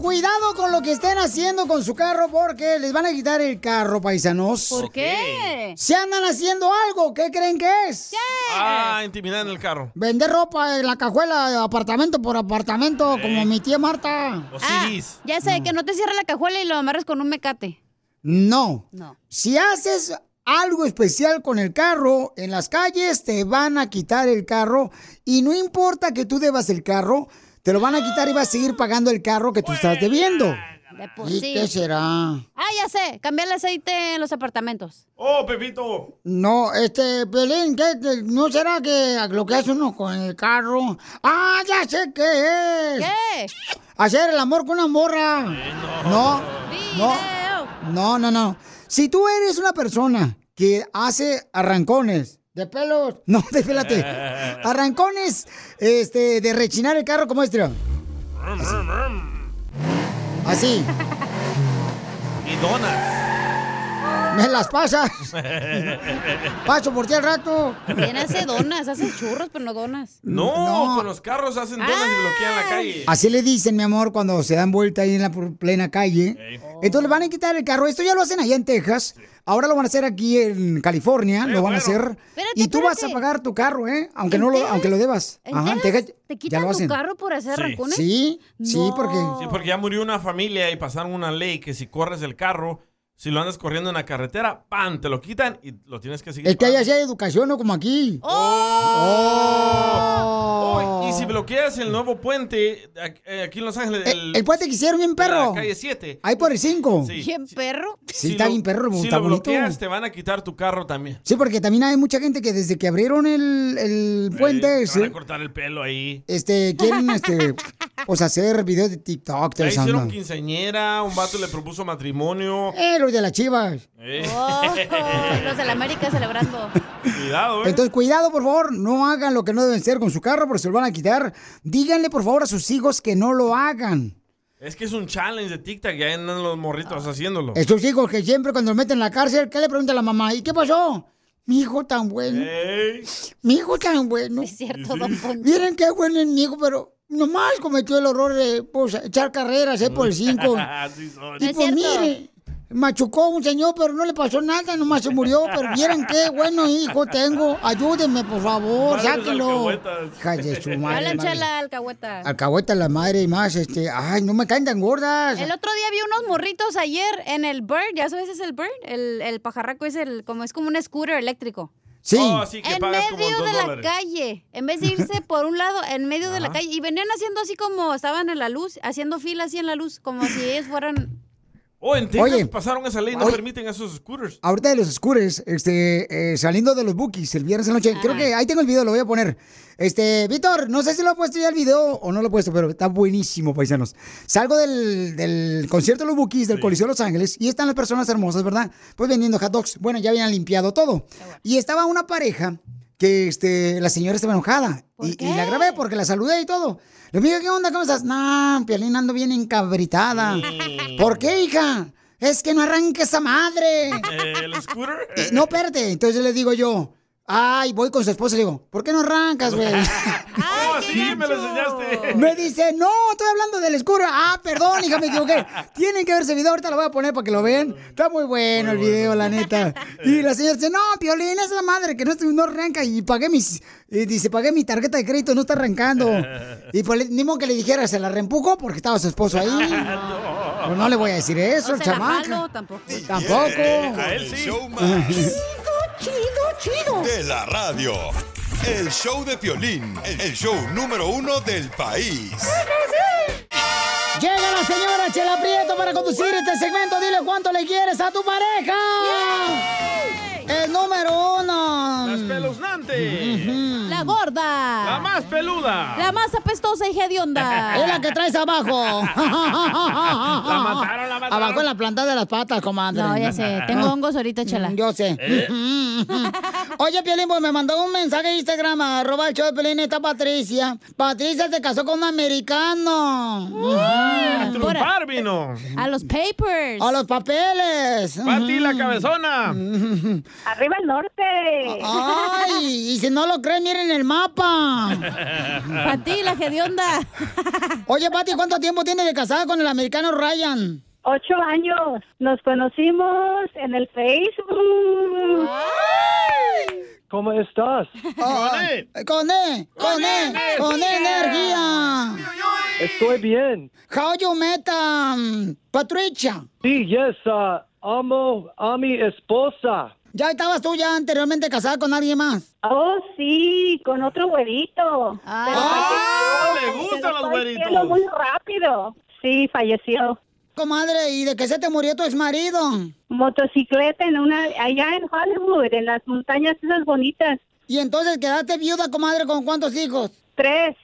Cuidado con lo que estén haciendo con su carro porque les van a quitar el carro, paisanos. ¿Por qué? Se andan haciendo algo, ¿qué creen que es? Ah, intimidad en el carro. Vender ropa en la cajuela, apartamento por apartamento, como mi tía Marta. O Ah, ya sé, que no te cierre la cajuela y lo amarres con un mecate. No. No. Si haces algo especial con el carro en las calles, te van a quitar el carro y no importa que tú debas el carro, te lo van a quitar y vas a seguir pagando el carro que tú estás debiendo. De por ¿Y sí. qué será? Ah, ya sé, cambiar el aceite en los apartamentos. Oh, Pepito. No, este, Pelín, ¿qué, qué- ¿no será que lo que hace uno con el carro? ¡Ah, ya sé qué es! ¿Qué? Hacer el amor con una morra. No, no, no, no, no. Si tú eres una persona que hace arrancones de pelos, no, espérate, arrancones, este, de rechinar el carro como este. mira. Así. Y donas. Me las pasas. Paso por ti al rato. También hace donas, hace churros, pero no donas. No, con los carros hacen donas y bloquean la calle. Así le dicen, mi amor, cuando se dan vuelta ahí en la plena calle. Entonces le van a quitar el carro. Esto ya lo hacen allá en Texas. Ahora lo van a hacer aquí en California. lo van a hacer. y tú vas a pagar tu carro, ¿eh? Aunque no lo, aunque lo debas. ¿En Ajá, Texas ¿Te ya quitan lo tu hacen. carro por hacer Sí. arrancones? Sí, sí, porque. Sí, porque ya murió una familia y pasaron una ley que si corres el carro, si lo andas corriendo en la carretera, ¡pam! Te lo quitan y lo tienes que seguir. Es que allá sí hay educación, no como aquí. Oh, y si bloqueas el nuevo puente aquí eh, aquí en Los Ángeles, el, El puente que hicieron bien perro. la calle 7. Ahí por el 5. Sí. ¿Bien perro? Sí, está bien perro, Si está lo bonito. bloqueas, te van a quitar tu carro también. Sí, porque también hay mucha gente que desde que abrieron el, el puente, Te van ese, a cortar el pelo ahí. este, quieren, este, pues hacer videos de TikTok, te hicieron andan. quinceañera, un vato le propuso matrimonio. Eh, los de las chivas. Eh. Oh, los de la América celebrando. Cuidado, ¿eh? Entonces, cuidado, por favor, no hagan lo que no deben hacer con su carro porque se lo van a quitar. Díganle, por favor, a sus hijos que no lo hagan. Es que es un challenge de TikTok, ya andan los morritos haciéndolo. Estos hijos que siempre cuando lo meten en la cárcel, ¿qué le pregunta a la mamá? ¿Y qué pasó? Mi hijo tan bueno. Mi hijo tan bueno. Es cierto, don Poncho. Miren qué bueno es mi hijo, pero nomás cometió el horror de pues, echar carreras eh, por el 5. Así son. Y pues mire, machucó un señor, pero no le pasó nada, nomás se murió. Pero miren qué bueno hijo tengo. Ayúdenme, por favor, Madres sáquenlo. Hija de su madre. Madre. chela, alcahueta. Alcahueta la madre y más, este, ay, no me caen tan gordas. El otro día vi unos morritos ayer en el Bird, ¿ya sabes es el Bird? El, el pajarraco es el, como es como un scooter eléctrico. Sí. Oh, sí, en medio dos de la calle, en vez de irse por un lado, en medio de la calle, y venían haciendo así como estaban en la luz, haciendo fila así en la luz, como si ellos fueran... Oh, en Texas Oye. pasaron esa ley, no Oye. permiten esos scooters. Ahorita de los scooters, este, eh, saliendo de los bookies el viernes en la noche. Creo que ahí tengo el video, lo voy a poner. Este, Víctor, no sé si lo he puesto ya el video o no lo he puesto, pero está buenísimo, paisanos. Salgo del, del concierto de los bookies del Coliseo de Los Ángeles y están las personas hermosas, ¿verdad? Pues vendiendo hot dogs. Bueno, ya habían limpiado todo. Y estaba una pareja que este, la señora estaba enojada. Y, y la grabé porque la saludé y todo. Le digo, ¿qué onda? ¿Cómo estás? No, Piolín ando bien encabritada. ¿Por qué, hija? Es que no arranque esa madre. ¿El scooter? No, espérate. Entonces le digo yo, ay, voy con su esposa y le digo, ¿por qué no arrancas, güey? oh, sí, me lo enseñaste. Me dice, no, estoy hablando del escuro. Ah, perdón, hija, me equivoqué. Tienen que ver ese video, ahorita lo voy a poner para que lo vean. Está muy bueno el video, la neta. Y la señora dice, no, Piolín, esa es la madre que no, estoy- no arranca. Y pagué mis, y dice, pagué mi tarjeta de crédito, no está arrancando. Y pues, ni modo que le dijera, se la reempujo porque estaba su esposo ahí. Pues no le voy a decir eso, No el jalo, tampoco. Tampoco. A él sí. Chido, chido. de la radio. El show de Piolín, el show número uno del país. Llega la señora Chela Prieto para conducir este segmento. Dile cuánto le quieres a tu pareja. El número uno. La espeluznante. La gorda. La más peluda. La más apestosa y hedionda. Es la que traes abajo. La mataron, la mataron. Abajo en la planta de las patas, comadre. No, ya sé. Tengo hongos ahorita, chela. Yo sé. ¿Eh? Oye, Piolín, pues me mandó un mensaje de Instagram, arroba el show de Piolín, está Patricia. Patricia se casó con un americano. A triunfar vino. A los papers. A los papeles. Pati la cabezona. Arriba el norte. Ay, y si no lo creen, miren el mapa. Pati, la hedionda. Oye, Pati, ¿cuánto tiempo tiene de casada con el americano Ryan? Ocho años. Nos conocimos en el Facebook. ¿Cómo estás? Ay, Con E, con E, con E energía. Estoy bien. How you met um, Patricia? Sí, yes, uh, amo a mi esposa. ¿Ya estabas tú ya anteriormente casada con alguien más? Oh, sí, con otro güerito. Ah, le Pero gustan los fue al güeritos. cielo Muy rápido. Sí, falleció. Comadre, ¿y de qué se te murió tu exmarido? Motocicleta en una, allá en Hollywood, en las montañas esas bonitas. ¿Y entonces quedaste viuda, comadre, con cuántos hijos? Tres.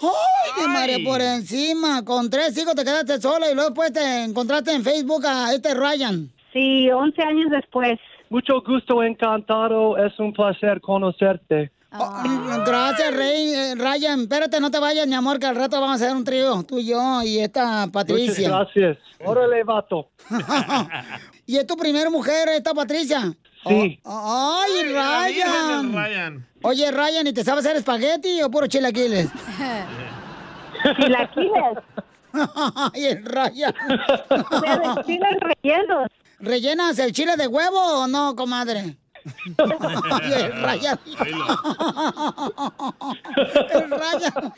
¡Ay, de María por encima! Con tres hijos te quedaste sola y luego después te encontraste en Facebook a este Ryan. Sí, once años después. Mucho gusto, encantado. Es un placer conocerte. Oh, Gracias, Rey. Eh, Ryan, espérate, no te vayas, mi amor, que al rato vamos a hacer un trío, tú y yo y esta Patricia. Muchas gracias. Órale, vato. ¿Y es tu primera mujer, esta Patricia? Sí. Oh, ¡Ay, Ryan! Ryan. Oye, Ryan, ¿y te sabes hacer espagueti o puro chilaquiles? Chilaquiles. ¡Ay, el Ryan! Pero chiles rellenos. ¿Rellenas el chile de huevo o no, comadre? Ay, el Ryan. El Ryan.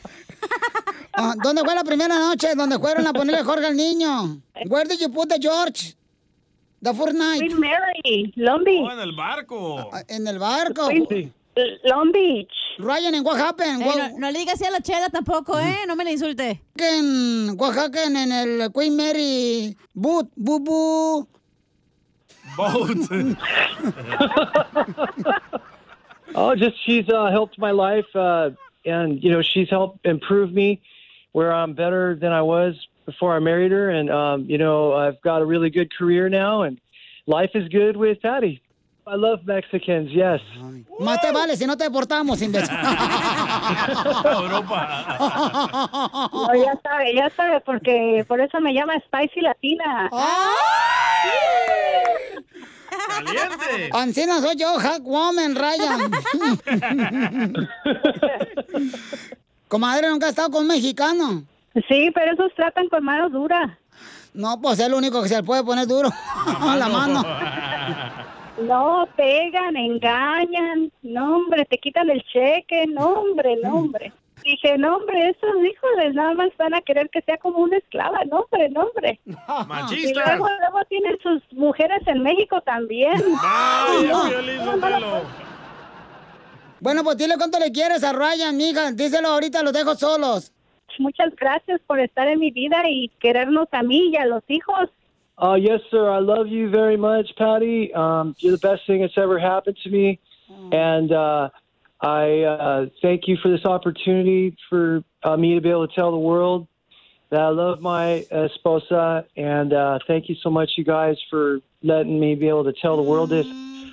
Ah, ¿Dónde fue la primera noche? ¿Dónde fueron a ponerle Jorge al niño? Where did you put the George? The first night. Queen Mary, Long Beach. Oh, en el barco. En el barco. Long Beach. Ryan, ¿en what happened? No, no le digas así a la chela tampoco, ¿eh? No me la insulte. En Oaxaca, en el Queen Mary boot, boo boo. Oh, just she's uh, helped my life, uh, and you know she's helped improve me where I'm better than I was before I married her, and um, you know I've got a really good career now, and life is good with Patty. I love Mexicans, yes. Más te vale si no te deportamos, imbécil. No, ya sabe, ya sabe, porque por eso me llama Spicy Latina. ¡Caliente! Ancina soy yo, Hack Woman, Ryan. Comadre, ¿nunca has estado con un mexicano? Sí, pero esos tratan con mano dura. No, pues es lo único que se le puede poner duro. La mano. No, pegan, engañan. No, hombre, te quitan el cheque. No, hombre, no, hombre. Dije, no, hombre, esos hijos de nada más van a querer que sea como una esclava. No, hombre, no, hombre. Y Machistas. luego, luego tienen sus mujeres en México también. Vaya, Piolín Sotelo. Bueno, pues dile cuánto le quieres a Ryan, mija. Díselo ahorita, los dejo solos. Muchas gracias por estar en mi vida y querernos a mí y a los hijos. Uh, yes, sir. I love you very much, Patty. Um, you're the best thing that's ever happened to me, and uh, I uh, thank you for this opportunity for uh, me to be able to tell the world that I love my esposa, and uh, thank you so much, you guys, for letting me be able to tell the world this.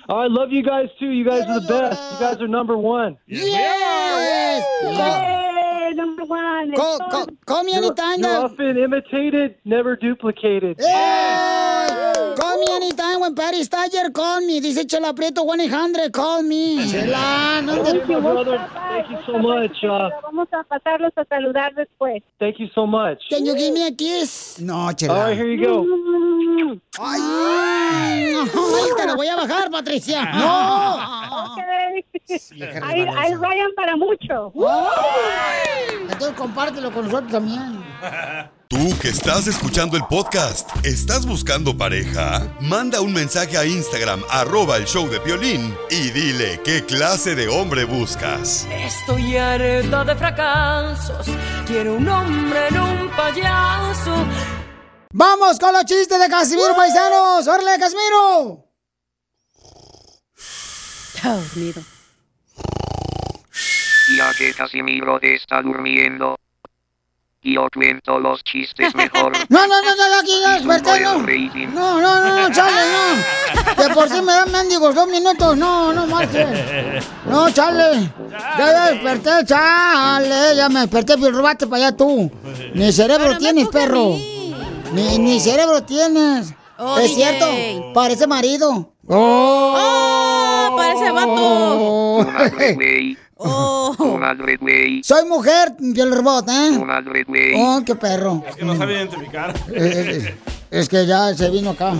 Oh, I love you guys too. You guys are the best. You guys are number one. Yes! Yay, number one. Call, call, call me anytime. You're though. often imitated, never duplicated. Hey! Call me anytime when Patty Stager call me. Dice Chela Prieto 100, call me. Chela, no te... Thank you, brother. Thank you so much. Uh, Vamos a pasarlos a saludar después. thank you so much. Can you give me a kiss? No, Chela. All right, here you go. Ay, ay, te lo voy a bajar, Patricia. No. Ok. Hay, hay Ryan para mucho. Entonces compártelo con nosotros también. Tú que estás escuchando el podcast, ¿estás buscando pareja? Manda un mensaje a Instagram, arroba el show de Piolín, y dile qué clase de hombre buscas. Estoy harta de fracasos. Quiero un hombre en un payaso. ¡Vamos con los chistes de Casimiro, paisanos! ¡Órale, Casimiro! Dormido. Ya que Casimiro está durmiendo. Yo cuento los chistes mejor. No, no, no, no, aquí ya desperté, no. No, no, no, no, chale, no. De por sí me dan mendigos dos minutos. No, no marches. No, chale. Ya, ya desperté, chale. Ya me desperté, pero robate para allá tú. Ni cerebro tienes, perro. Ni, ni cerebro tienes. Oh, es cierto, parece marido. ¡Oh! parece vato. Oh. Soy mujer, el robot, ¿eh? Oh, qué perro. Es que no sabe identificar. Eh, eh, es que ya se vino acá.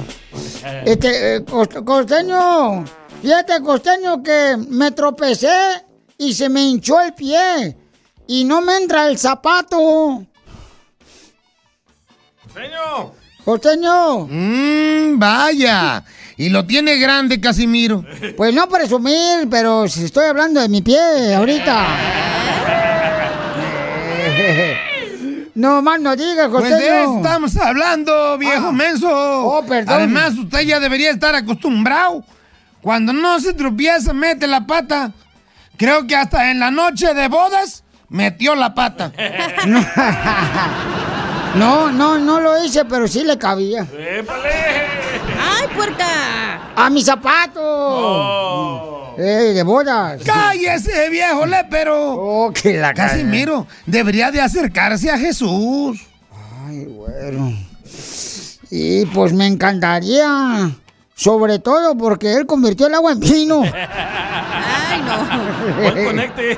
Este, eh, cost- costeño, fíjate, costeño, que me tropecé y se me hinchó el pie y no me entra el zapato. ¡Señor! Costeño. Mmm, vaya. Y lo tiene grande, Casimiro. Pues no presumir, pero si estoy hablando de mi pie ahorita. No más no digas, Pues costeño. de eso estamos hablando, viejo Ah. menso. Oh, perdón. Además, usted ya debería estar acostumbrado. Cuando no se tropieza, mete la pata. Creo que hasta en la noche de bodas metió la pata. No, no, no lo hice, pero sí le cabía. ¡Épale! ¡Ay, puerca! ¡A mi zapato! Oh. Eh, de bodas. ¡Cállese, viejo lépero! Oh, que la Casimiro, debería de acercarse a Jesús. Ay, bueno. Y pues me encantaría. Sobre todo porque él convirtió el agua en vino. Ay, Buen conecte.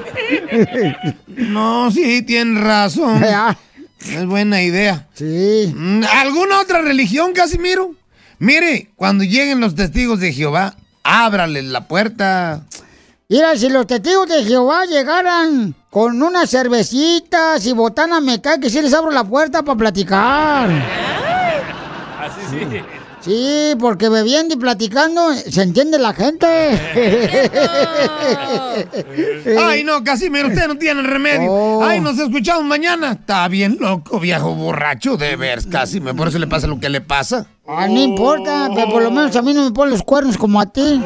No, sí, tienes razón. Es buena idea. Sí. ¿Alguna otra religión, Casimiro? Mire, cuando lleguen los testigos de Jehová, ábrales la puerta. Mira, si los testigos de Jehová llegaran con unas cervecitas y botana, me cae que sí les abro la puerta para platicar. Así sí. Sí, porque bebiendo y platicando se entiende la gente. Ay, no, Casimiro, usted no tiene remedio. Oh. Ay, nos escuchamos mañana. Está bien loco, viejo borracho, de veras, Casimiro. Por eso le pasa lo que le pasa. Ah, no importa, pero por lo menos a mí no me ponen los cuernos como a ti.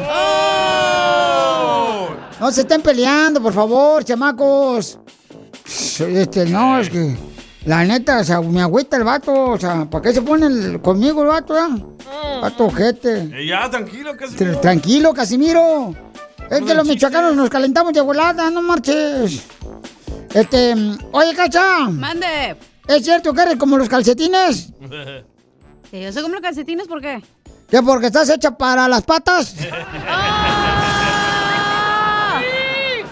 No se estén peleando, por favor, chamacos. Este, no, es que la neta, o sea, me agüita el vato, o sea, ¿para qué se pone el- conmigo el vato, ah? Vato ojete. Eh, ya, tranquilo, casi. Tr- Tranquilo, Casimiro. Es que los michoacanos nos calentamos de volada, no marches. Este, oye, Cacha. Mande. ¿Es cierto que eres como los calcetines? Que yo soy como los calcetines, ¿por qué? ¿Que porque estás hecha para las patas?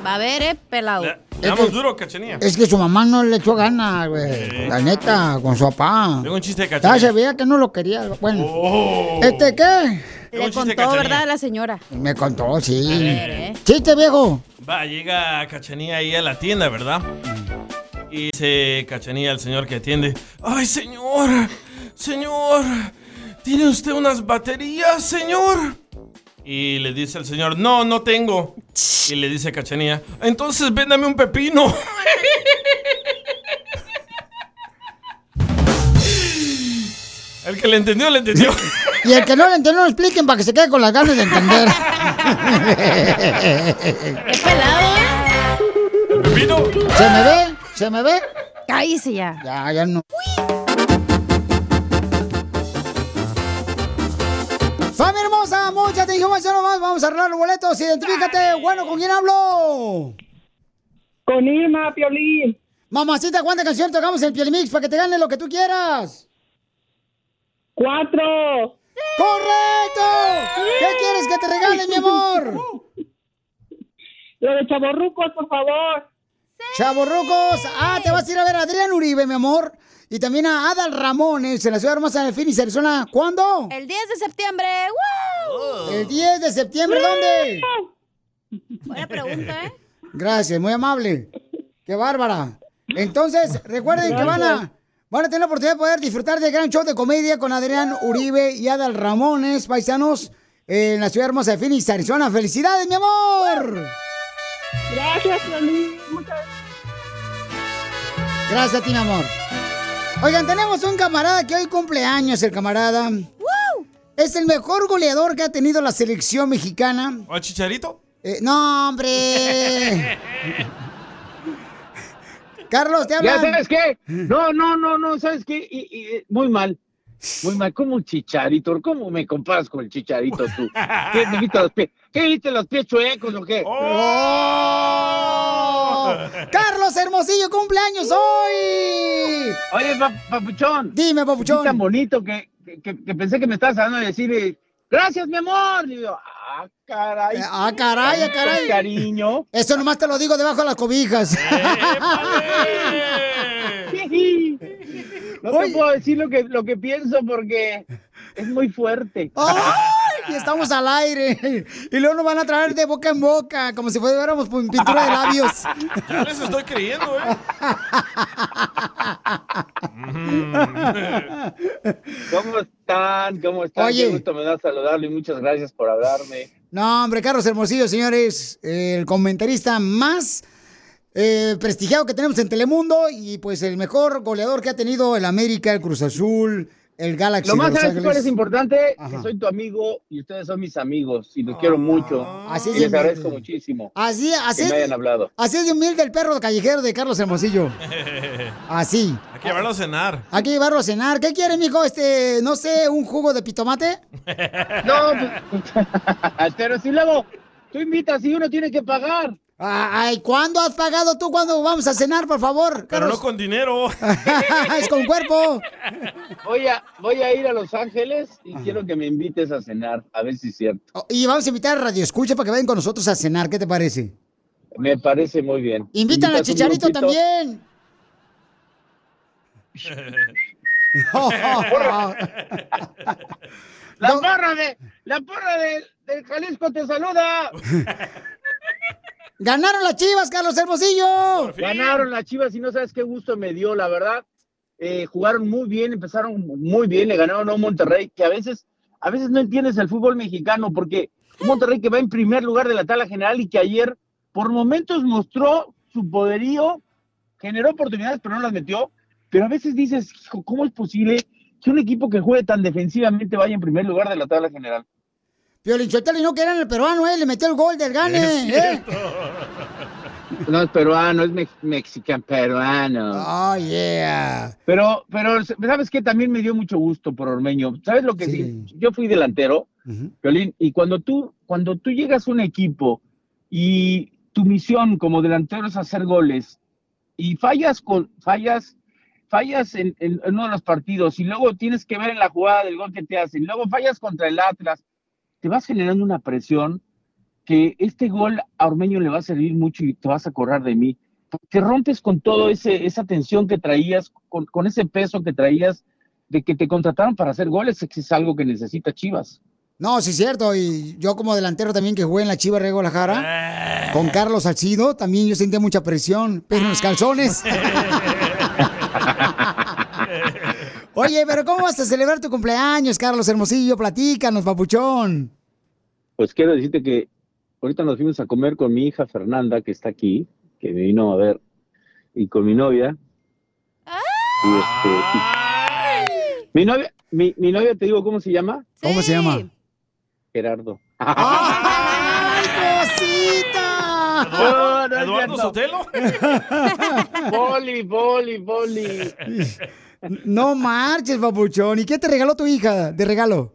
Va a ver, eh, pelado. Le damos duro, cachanía. Es que su mamá no le echó ganas, güey. La neta, con su papá. Tengo un chiste de Ya cachanía. se veía que no lo quería. Bueno. Oh. ¿Este qué? Le contó, ¿verdad? La señora. Me contó, sí. A ver, ¿eh? Chiste, viejo. Va, llega Cachanía ahí a la tienda, ¿verdad? Y dice Cachanía al señor que atiende. ¡Ay, señor! ¡Señor! ¿Tiene usted unas baterías, señor? Y le dice el señor, no, no tengo. Y le dice Cachanía, entonces véndame un pepino. El que le entendió, le entendió. Y el que no le entendió, no lo expliquen para que se quede con las ganas de entender. ¡Qué pelado! ¿Pepino? ¿Se me ve? ¿Se me ve? Cállese ya. Ya, ya no. ¡Familia Más. Vamos a arreglar los boletos. Identifícate. Bueno, ¿con quién hablo? Con Irma, Piolín. Mamacita, ¿cuántas canciones tocamos en el Pielimix para que te gane lo que tú quieras? ¡Cuatro! ¡Correcto! ¿Qué quieres que te regale, mi amor? Lo de Chaborrucos, por favor. Chavorrucos. Ah, te vas a ir a ver a Adrián Uribe, mi amor. Y también a Adal Ramones en la ciudad hermosa de Phoenix, Arizona. ¿Cuándo? El 10 de septiembre. ¡Woo! El 10 de septiembre, ¿dónde? Buena pregunta, ¿eh? Gracias, muy amable. Qué bárbara. Entonces, recuerden que van a, van a tener la oportunidad de poder disfrutar del gran show de comedia con Adrián Uribe y Adal Ramones, paisanos, en la ciudad hermosa de Phoenix, Arizona. ¡Felicidades, mi amor! Gracias, Piolín. Muchas Gracias a ti, mi amor. Oigan, tenemos un camarada que hoy cumple años, el camarada. Es el mejor goleador que ha tenido la selección mexicana. ¿O chicharito? Eh, no, hombre. Carlos, te ¿Ya hablan. sabes qué? No, no, no, no, ¿sabes qué? Y- y- y- muy mal. Muy mal. ¿Cómo un chicharito? ¿Cómo me comparas con el chicharito tú? ¿Qué, me viste los pies? ¿Qué viste los pies chuecos o qué? ¡Oh! Carlos Hermosillo, cumpleaños hoy. Oye, pa- papuchón. Dime, papuchón. Es tan bonito que, que, pensé que me estabas hablando de decir, eh, gracias, mi amor. Y yo, ah, caray. Ah, caray, ah, Tanto caray. Cariño. Eso nomás te lo digo debajo de las cobijas. No te puedo decir lo que, lo que pienso porque es muy fuerte. ¡Ay! Estamos al aire. Y luego nos van a traer de boca en boca, como si fuéramos pin- pintura de labios. Ya les estoy creyendo, ¿eh? ¿Cómo están? ¿Cómo están? Oye. Qué gusto me da saludarlo y muchas gracias por hablarme. No, hombre, Carlos Hermosillo, señores, el comentarista más eh, prestigiado que tenemos en Telemundo y pues el mejor goleador que ha tenido el América, el Cruz Azul, el Galaxy Lo más de Los ¿sabes cuál es importante, Ajá. que soy tu amigo y ustedes son mis amigos y los quiero mucho. Así es y les de agradezco muchísimo Así, así, que me hayan hablado. así es de humilde el perro callejero de Carlos Hermosillo. Así. Hay que llevarlo a cenar. Hay que llevarlo a cenar. ¿Qué quiere, mijo? Este, no sé, un jugo de pitomate. No, pues, pero si luego Tú invitas y uno tiene que pagar. Ay, ¿cuándo has pagado tú cuando vamos a cenar, por favor? Pero no con dinero. es con cuerpo. Voy a, voy a ir a Los Ángeles y quiero que me invites a cenar, a ver si es cierto. Oh, Y vamos a invitar a Radio Escucha para que vayan con nosotros a cenar. ¿Qué te parece? Me parece muy bien. Invitan a Chicharito también. La porra de, la porra de, del Jalisco te saluda. Ganaron las chivas, Carlos Hermosillo. Ganaron las Chivas y no sabes qué gusto me dio, la verdad. Eh, jugaron muy bien, empezaron muy bien, le ganaron a un Monterrey que a veces, a veces no entiendes el fútbol mexicano porque un Monterrey que va en primer lugar de la tabla general y que ayer por momentos mostró su poderío, generó oportunidades pero no las metió, pero a veces dices, hijo, ¿cómo es posible que un equipo que juegue tan defensivamente vaya en primer lugar de la tabla general? Piolín Sotelo y no que eran el peruano, ¿eh? Le metió el gol del gane, ¿eh? No es peruano, es mex- mexicano peruano. Oh, yeah. Pero, pero, ¿sabes qué? También me dio mucho gusto por Ormeño. ¿Sabes lo que sí? Yo fui delantero, Violín, y cuando tú, cuando tú llegas a un equipo y tu misión como delantero es hacer goles y fallas con, fallas, fallas en, en- en uno de los partidos y luego tienes que ver en la jugada del gol que te hacen, luego fallas contra el Atlas, te vas generando una presión que este gol a Ormeño le va a servir mucho y te vas a acordar de mí. Te rompes con todo ese, esa tensión que traías, con, con ese peso que traías de que te contrataron para hacer goles, que es algo que necesita Chivas. No, sí es cierto. Y yo como delantero también que jugué en la Chiva de Guadalajara, con Carlos Salcido, también yo sentía mucha presión, pero en los calzones. Oye, pero ¿cómo vas a celebrar tu cumpleaños, Carlos Hermosillo? Platícanos, papuchón. Pues quiero decirte que ahorita nos fuimos a comer con mi hija Fernanda, que está aquí, que me vino a ver, y con mi novia. Y este, y- mi novia, mi, mi novia, te digo cómo se llama. ¿Cómo se llama? Gerardo. ¡Ay, cosita! No, no es ¿Eduardo cierto. Sotelo? Boli, boli, boli. No marches, papuchón. ¿Y qué te regaló tu hija de regalo?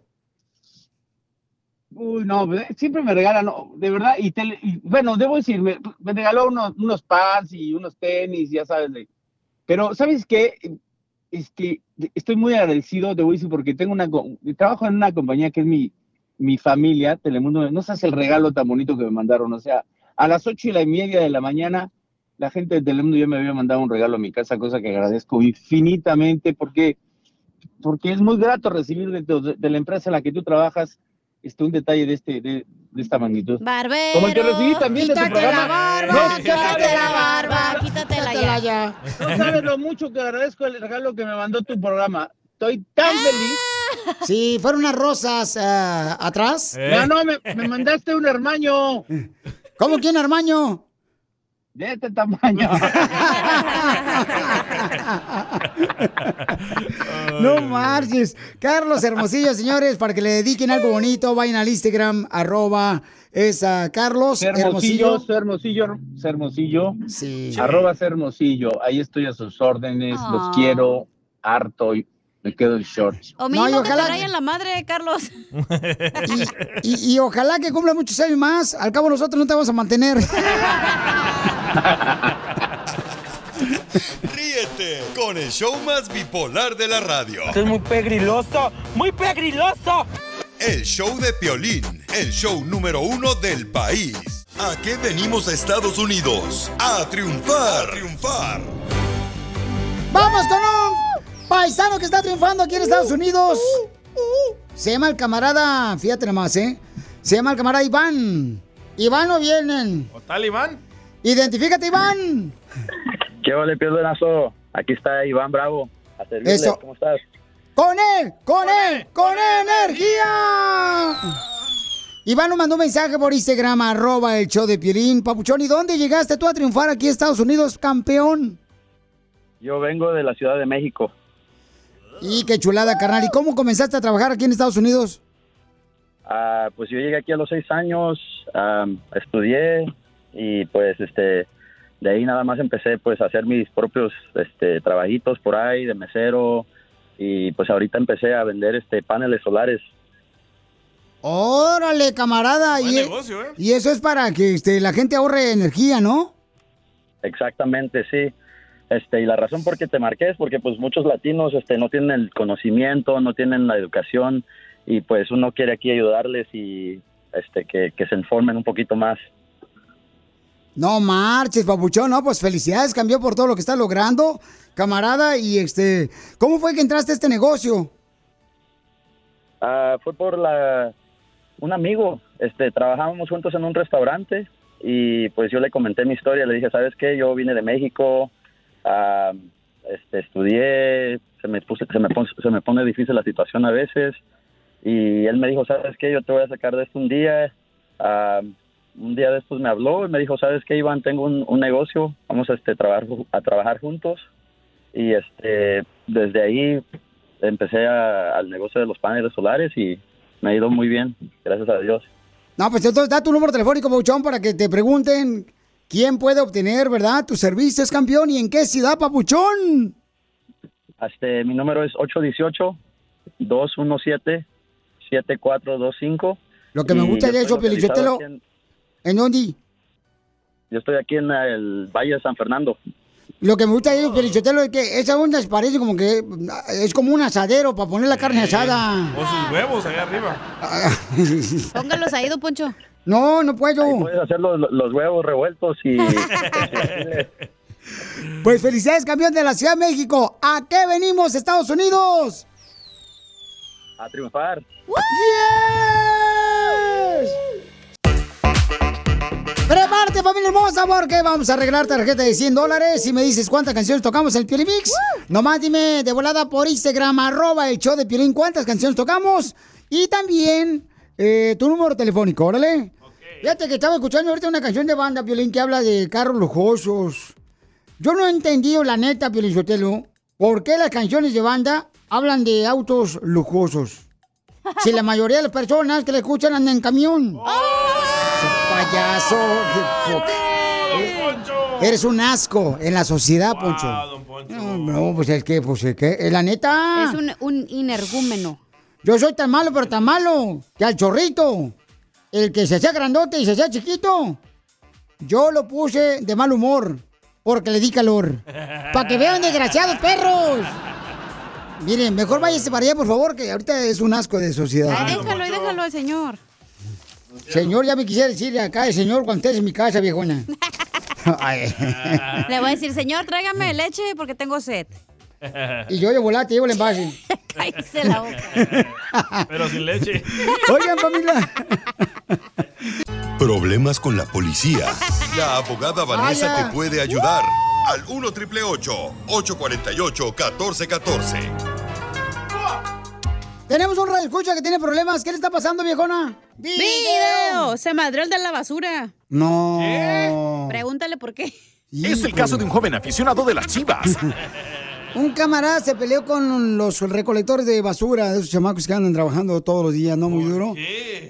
Uy, no, pues, siempre me regalan, no, de verdad, y, te- y, bueno, debo decir, me, regaló unos, unos pads y unos tenis, ya sabes, pero ¿sabes qué? Este, estoy muy agradecido, a decir, porque tengo una, trabajo en una compañía que es mi, mi familia, Telemundo, no sabes el regalo tan bonito que me mandaron, o sea, a las ocho y la media de la mañana, la gente de Telemundo ya me había mandado un regalo a mi casa, cosa que agradezco infinitamente, porque, porque es muy grato recibir de, de la empresa en la que tú trabajas, este, un detalle de, este, de, de esta magnitud. Barbero. Como el que recibí también de tu quítate la programa. barba, No quítate la barba, quítatela ya. No sabes lo mucho que agradezco el regalo que me mandó tu programa. Estoy tan feliz. Sí, fueron unas rosas ah, atrás. No, no, me, me mandaste un hermano. ¿Cómo quién, hermano? De este tamaño. No marches. Carlos Hermosillo, señores, para que le dediquen algo bonito, vayan al Instagram, arroba es a Carlos Hermosillo, Hermosillo. Hermosillo. Sí. Arroba Hermosillo. Ahí estoy a sus órdenes. Ah. Los quiero harto y me quedo en shorts. O mínimo y que ojalá- te rayen la madre, Carlos. Y, y ojalá que cumpla muchos años más. Al cabo nosotros no te vamos a mantener. Ríete con el show más bipolar de la radio. es muy pegriloso, muy pegriloso. El show de Piolín, el show número uno del país. ¿A qué venimos a Estados Unidos? A triunfar. A triunfar. Vamos con un paisano que está triunfando aquí en Estados Unidos. Se llama el camarada, fíjate nomás, ¿eh? Se llama el camarada Iván. Iván no vienen. ¿O tal, Iván? Identifícate, Iván. ¿Qué vale, Piolenazo? Aquí está Iván Bravo. A servirle. Eso. ¿Cómo estás? ¡Con él! ¡Con él! ¡Con energía! Iván nos mandó un mensaje por Instagram, arroba el show de Piolín. Papuchón, ¿y dónde llegaste tú a triunfar aquí en Estados Unidos, campeón? Yo vengo de la Ciudad de México. Y qué chulada, carnal. ¿Y cómo comenzaste a trabajar aquí en Estados Unidos? Ah, pues yo llegué aquí a los seis años, am, estudié y pues este de ahí nada más empecé pues a hacer mis propios este trabajitos por ahí de mesero y pues ahorita empecé a vender este paneles solares. Órale, camarada. Buen y, negocio, ¿eh? y eso es para que este, la gente ahorre energía, ¿no? Exactamente, sí. Este, y la razón por qué te marqué es porque pues muchos latinos este, no tienen el conocimiento, no tienen la educación y pues uno quiere aquí ayudarles y este, que, que se informen un poquito más. No marches, papuchón, no, pues felicidades, cambió por todo lo que está logrando, camarada, y este, ¿cómo fue que entraste a este negocio? Ah, fue por la un amigo, este, trabajábamos juntos en un restaurante y pues yo le comenté mi historia, le dije, ¿sabes qué? Yo vine de México, ah, este, estudié, se me, puse, se, me pon- se me pone difícil la situación a veces y él me dijo, ¿sabes qué? Yo te voy a sacar de esto un día. Ah, un día después me habló y me dijo, ¿sabes qué, Iván? Tengo un, un negocio, vamos a, este, trabajar, a trabajar juntos y este, desde ahí empecé a- al negocio de los paneles solares y me ha ido muy bien, gracias a Dios. No, pues entonces da tu número telefónico, papuchón, para que te pregunten quién puede obtener, ¿verdad? Tus servicios, campeón, y en qué ciudad, papuchón. Este, mi número es 818-217-7425. Lo que me gusta de eso, Pelichotelo, en- ¿en dónde? Yo estoy aquí en el Valle de San Fernando. Lo que me gusta de ellos, Pelichotelo, es que esa onda parece como que es como un asadero para poner la carne asada. O sus huevos allá arriba. Póngalos ahí, don Poncho. No, no puedo. Puedes hacer los, los huevos revueltos y... Pues felicidades, campeón de la Ciudad de México. ¿A qué venimos, Estados Unidos? a triunfar. Familia hermosa, porque vamos a arreglar tarjeta de 100 dólares. Si me dices cuántas canciones tocamos en el Piolín Mix, nomás dime de volada por Instagram, arroba el show de Piolín, cuántas canciones tocamos. Y también eh, tu número telefónico, órale. Fíjate que estaba escuchando ahorita una canción de banda, Piolín, que habla de carros lujosos. Yo no he entendido, la neta, Piolín Sotelo, por qué las canciones de banda hablan de autos lujosos. Si la mayoría de las personas que le escuchan andan en camión. Payaso. Eh, Eres un asco en la sociedad, Poncho. No, no, pues es que, pues es que, la neta. Es un, un inergúmeno. Yo soy tan malo, pero tan malo, que al chorrito, el que se hacía grandote y se hacía chiquito, yo lo puse de mal humor, porque le di calor. Para que vean, desgraciados perros. Miren, mejor váyase para allá, por favor, que ahorita es un asco de sociedad. Ay, déjalo, y déjalo al señor. Señor, ya me quisiera decirle acá, el señor, cuando estés en mi casa, viejona. Le voy a decir, señor, tráigame leche porque tengo sed. Y yo de volar te llevo el envase. Cállese la boca. Pero sin leche. Oigan, familia. Problemas con la policía. La abogada Vanessa Vaya. te puede ayudar. Al 1 triple 848 1414. Tenemos un radio escucha que tiene problemas. ¿Qué le está pasando, viejona? ¡Video! Se madrió el de la basura. No. Pregúntale por qué. Es el caso de un joven aficionado de las chivas. Un camarada se peleó con los recolectores de basura, de esos chamacos que andan trabajando todos los días, no muy duro.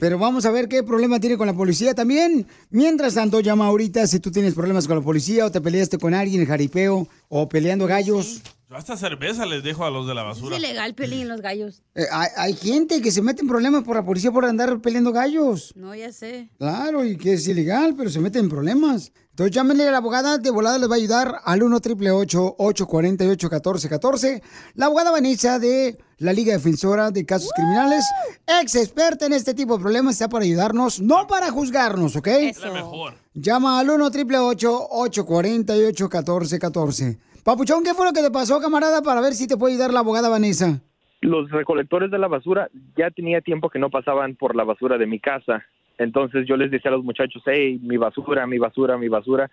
Pero vamos a ver qué problema tiene con la policía también. Mientras tanto, llama ahorita si tú tienes problemas con la policía o te peleaste con alguien en jaripeo o peleando gallos. Yo hasta cerveza les dejo a los de la basura. Es ilegal, pelín, los gallos. Eh, hay, hay gente que se mete en problemas por la policía por andar peleando gallos. No, ya sé. Claro, y que es ilegal, pero se meten en problemas. Entonces llámenle a la abogada, de volada les va a ayudar al 1 888 848 1414 La abogada Vanessa de la Liga Defensora de Casos Criminales, ex experta en este tipo de problemas, está para ayudarnos, no para juzgarnos, ¿ok? Mejor. Llama al 1 888 848 1414 Papuchón, ¿qué fue lo que te pasó, camarada, para ver si te puede ayudar la abogada Vanessa? los recolectores de la basura ya tenía tiempo que no pasaban por la basura de mi casa. Entonces yo les decía a los muchachos, hey, mi basura, mi basura, mi basura.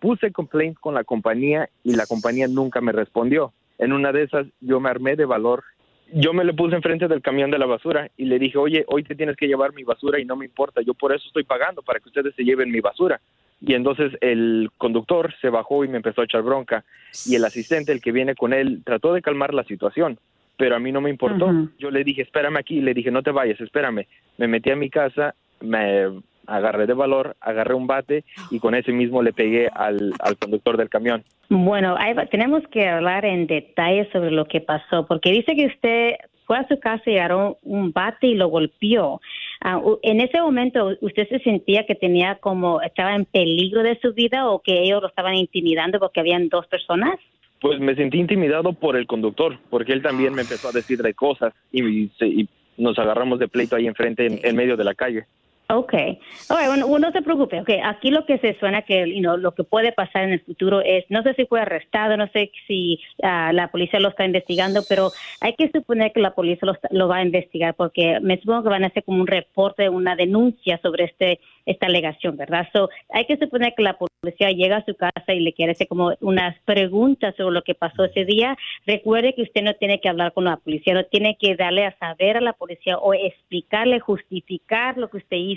Puse complaint con la compañía y la compañía nunca me respondió. En una de esas yo me armé de valor. Yo me le puse enfrente del camión de la basura y le dije, oye, hoy te tienes que llevar mi basura y no me importa, yo por eso estoy pagando, para que ustedes se lleven mi basura. Y entonces el conductor se bajó y me empezó a echar bronca. Y el asistente, el que viene con él, trató de calmar la situación pero a mí no me importó. Yo le dije, espérame aquí, le dije, no te vayas, espérame. Me metí a mi casa, me agarré de valor, agarré un bate y con ese mismo le pegué al, al conductor del camión. Bueno, tenemos que hablar en detalle sobre lo que pasó, porque dice que usted fue a su casa y agarró un bate y lo golpeó. Ah, en ese momento, ¿usted se sentía que tenía como, estaba en peligro de su vida o que ellos lo estaban intimidando porque habían dos personas? Pues me sentí intimidado por el conductor, porque él también me empezó a decir de cosas y, y nos agarramos de pleito ahí enfrente, en, en medio de la calle. Okay bueno, no se preocupe. Okay, aquí lo que se suena que lo que puede pasar en el futuro es, no sé si fue arrestado, no sé si ah, la policía lo está investigando, pero hay que suponer que la policía lo, lo va a investigar porque me supongo que van a hacer como un reporte, una denuncia sobre este esta alegación, ¿verdad? So, hay que suponer que la policía llega a su casa y le quiere hacer como unas preguntas sobre lo que pasó ese día. Recuerde que usted no tiene que hablar con la policía, no tiene que darle a saber a la policía o explicarle, justificar lo que usted hizo,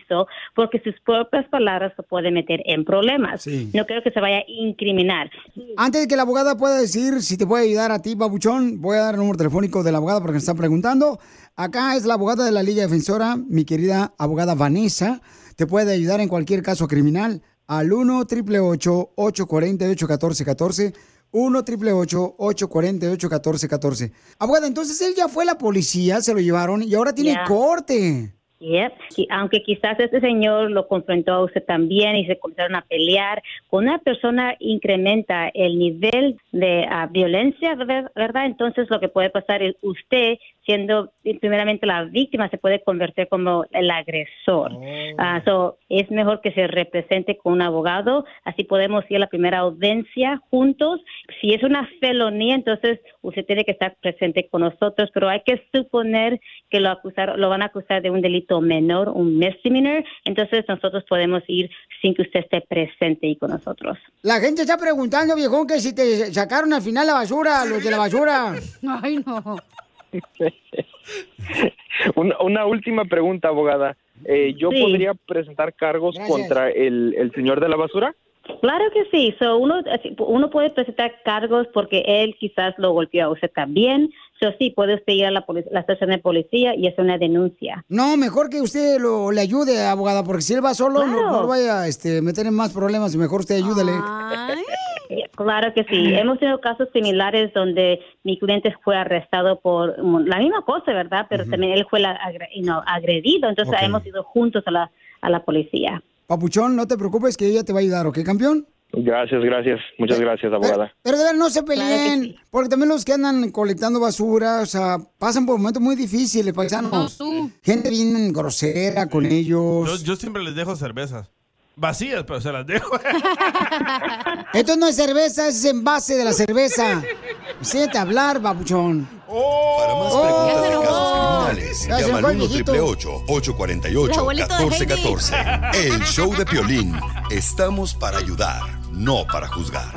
porque sus propias palabras lo pueden meter en problemas. No creo que se vaya a incriminar. Antes de que la abogada pueda decir si te puede ayudar a ti, babuchón, voy a dar el número telefónico de la abogada porque me están preguntando. Acá es la abogada de la Liga Defensora, mi querida abogada Vanessa. Te puede ayudar en cualquier caso criminal al 1 888 848 1414 1 888 848 1414 Abogada, entonces él ya fue la policía, se lo llevaron y ahora tiene Ya. corte. Yep. Y aunque quizás este señor lo confrontó a usted también y se comenzaron a pelear, con una persona incrementa el nivel de ah, violencia. ¿verdad? Entonces lo que puede pasar es usted, siendo primeramente la víctima, se puede convertir como el agresor. Ah, so, es mejor que se represente con un abogado, así podemos ir a la primera audiencia juntos. Si es una felonía, entonces usted tiene que estar presente con nosotros, pero hay que suponer que lo acusaron, lo van a acusar de un delito menor, un misdemeanor, entonces nosotros podemos ir sin que usted esté presente y con nosotros. La gente está preguntando, viejón, que si te sacaron al final la basura, los de la basura. Ay, no. Una, una última pregunta, abogada. Eh, ¿Yo Sí. podría presentar cargos Gracias. contra el, el señor de la basura? Claro que sí. So, uno, así, uno puede presentar cargos porque él quizás lo golpeó a usted también. So, sí, puede usted ir a la, la estación de policía y hacer una denuncia. No, mejor que usted lo, le ayude, abogada, porque si él va solo, no, Claro. no vaya a este, meter en más problemas. Mejor usted ayúdale. Claro que sí. Hemos tenido casos similares donde mi cliente fue arrestado por la misma cosa, ¿verdad? Pero también él fue la know, agredido. Entonces hemos ido juntos a la, a la policía. Papuchón, no te preocupes que ella te va a ayudar, ¿ok, campeón? Gracias, gracias. Muchas gracias, abogada. Pero de verdad no se peleen, porque también los que andan colectando basura, o sea, pasan por momentos muy difíciles, paisanos. Gente bien grosera con Yo, ellos. yo siempre les dejo cervezas. Vacías, pero se las dejo. Esto no es cerveza, es envase de la cerveza. Siéntate a hablar, babuchón. Para más Oh. preguntas se de casos criminales, Ya llama al enojó el 1 viejito. 848 El abuelito de 1414 El show de Piolín. Estamos para ayudar, no para juzgar.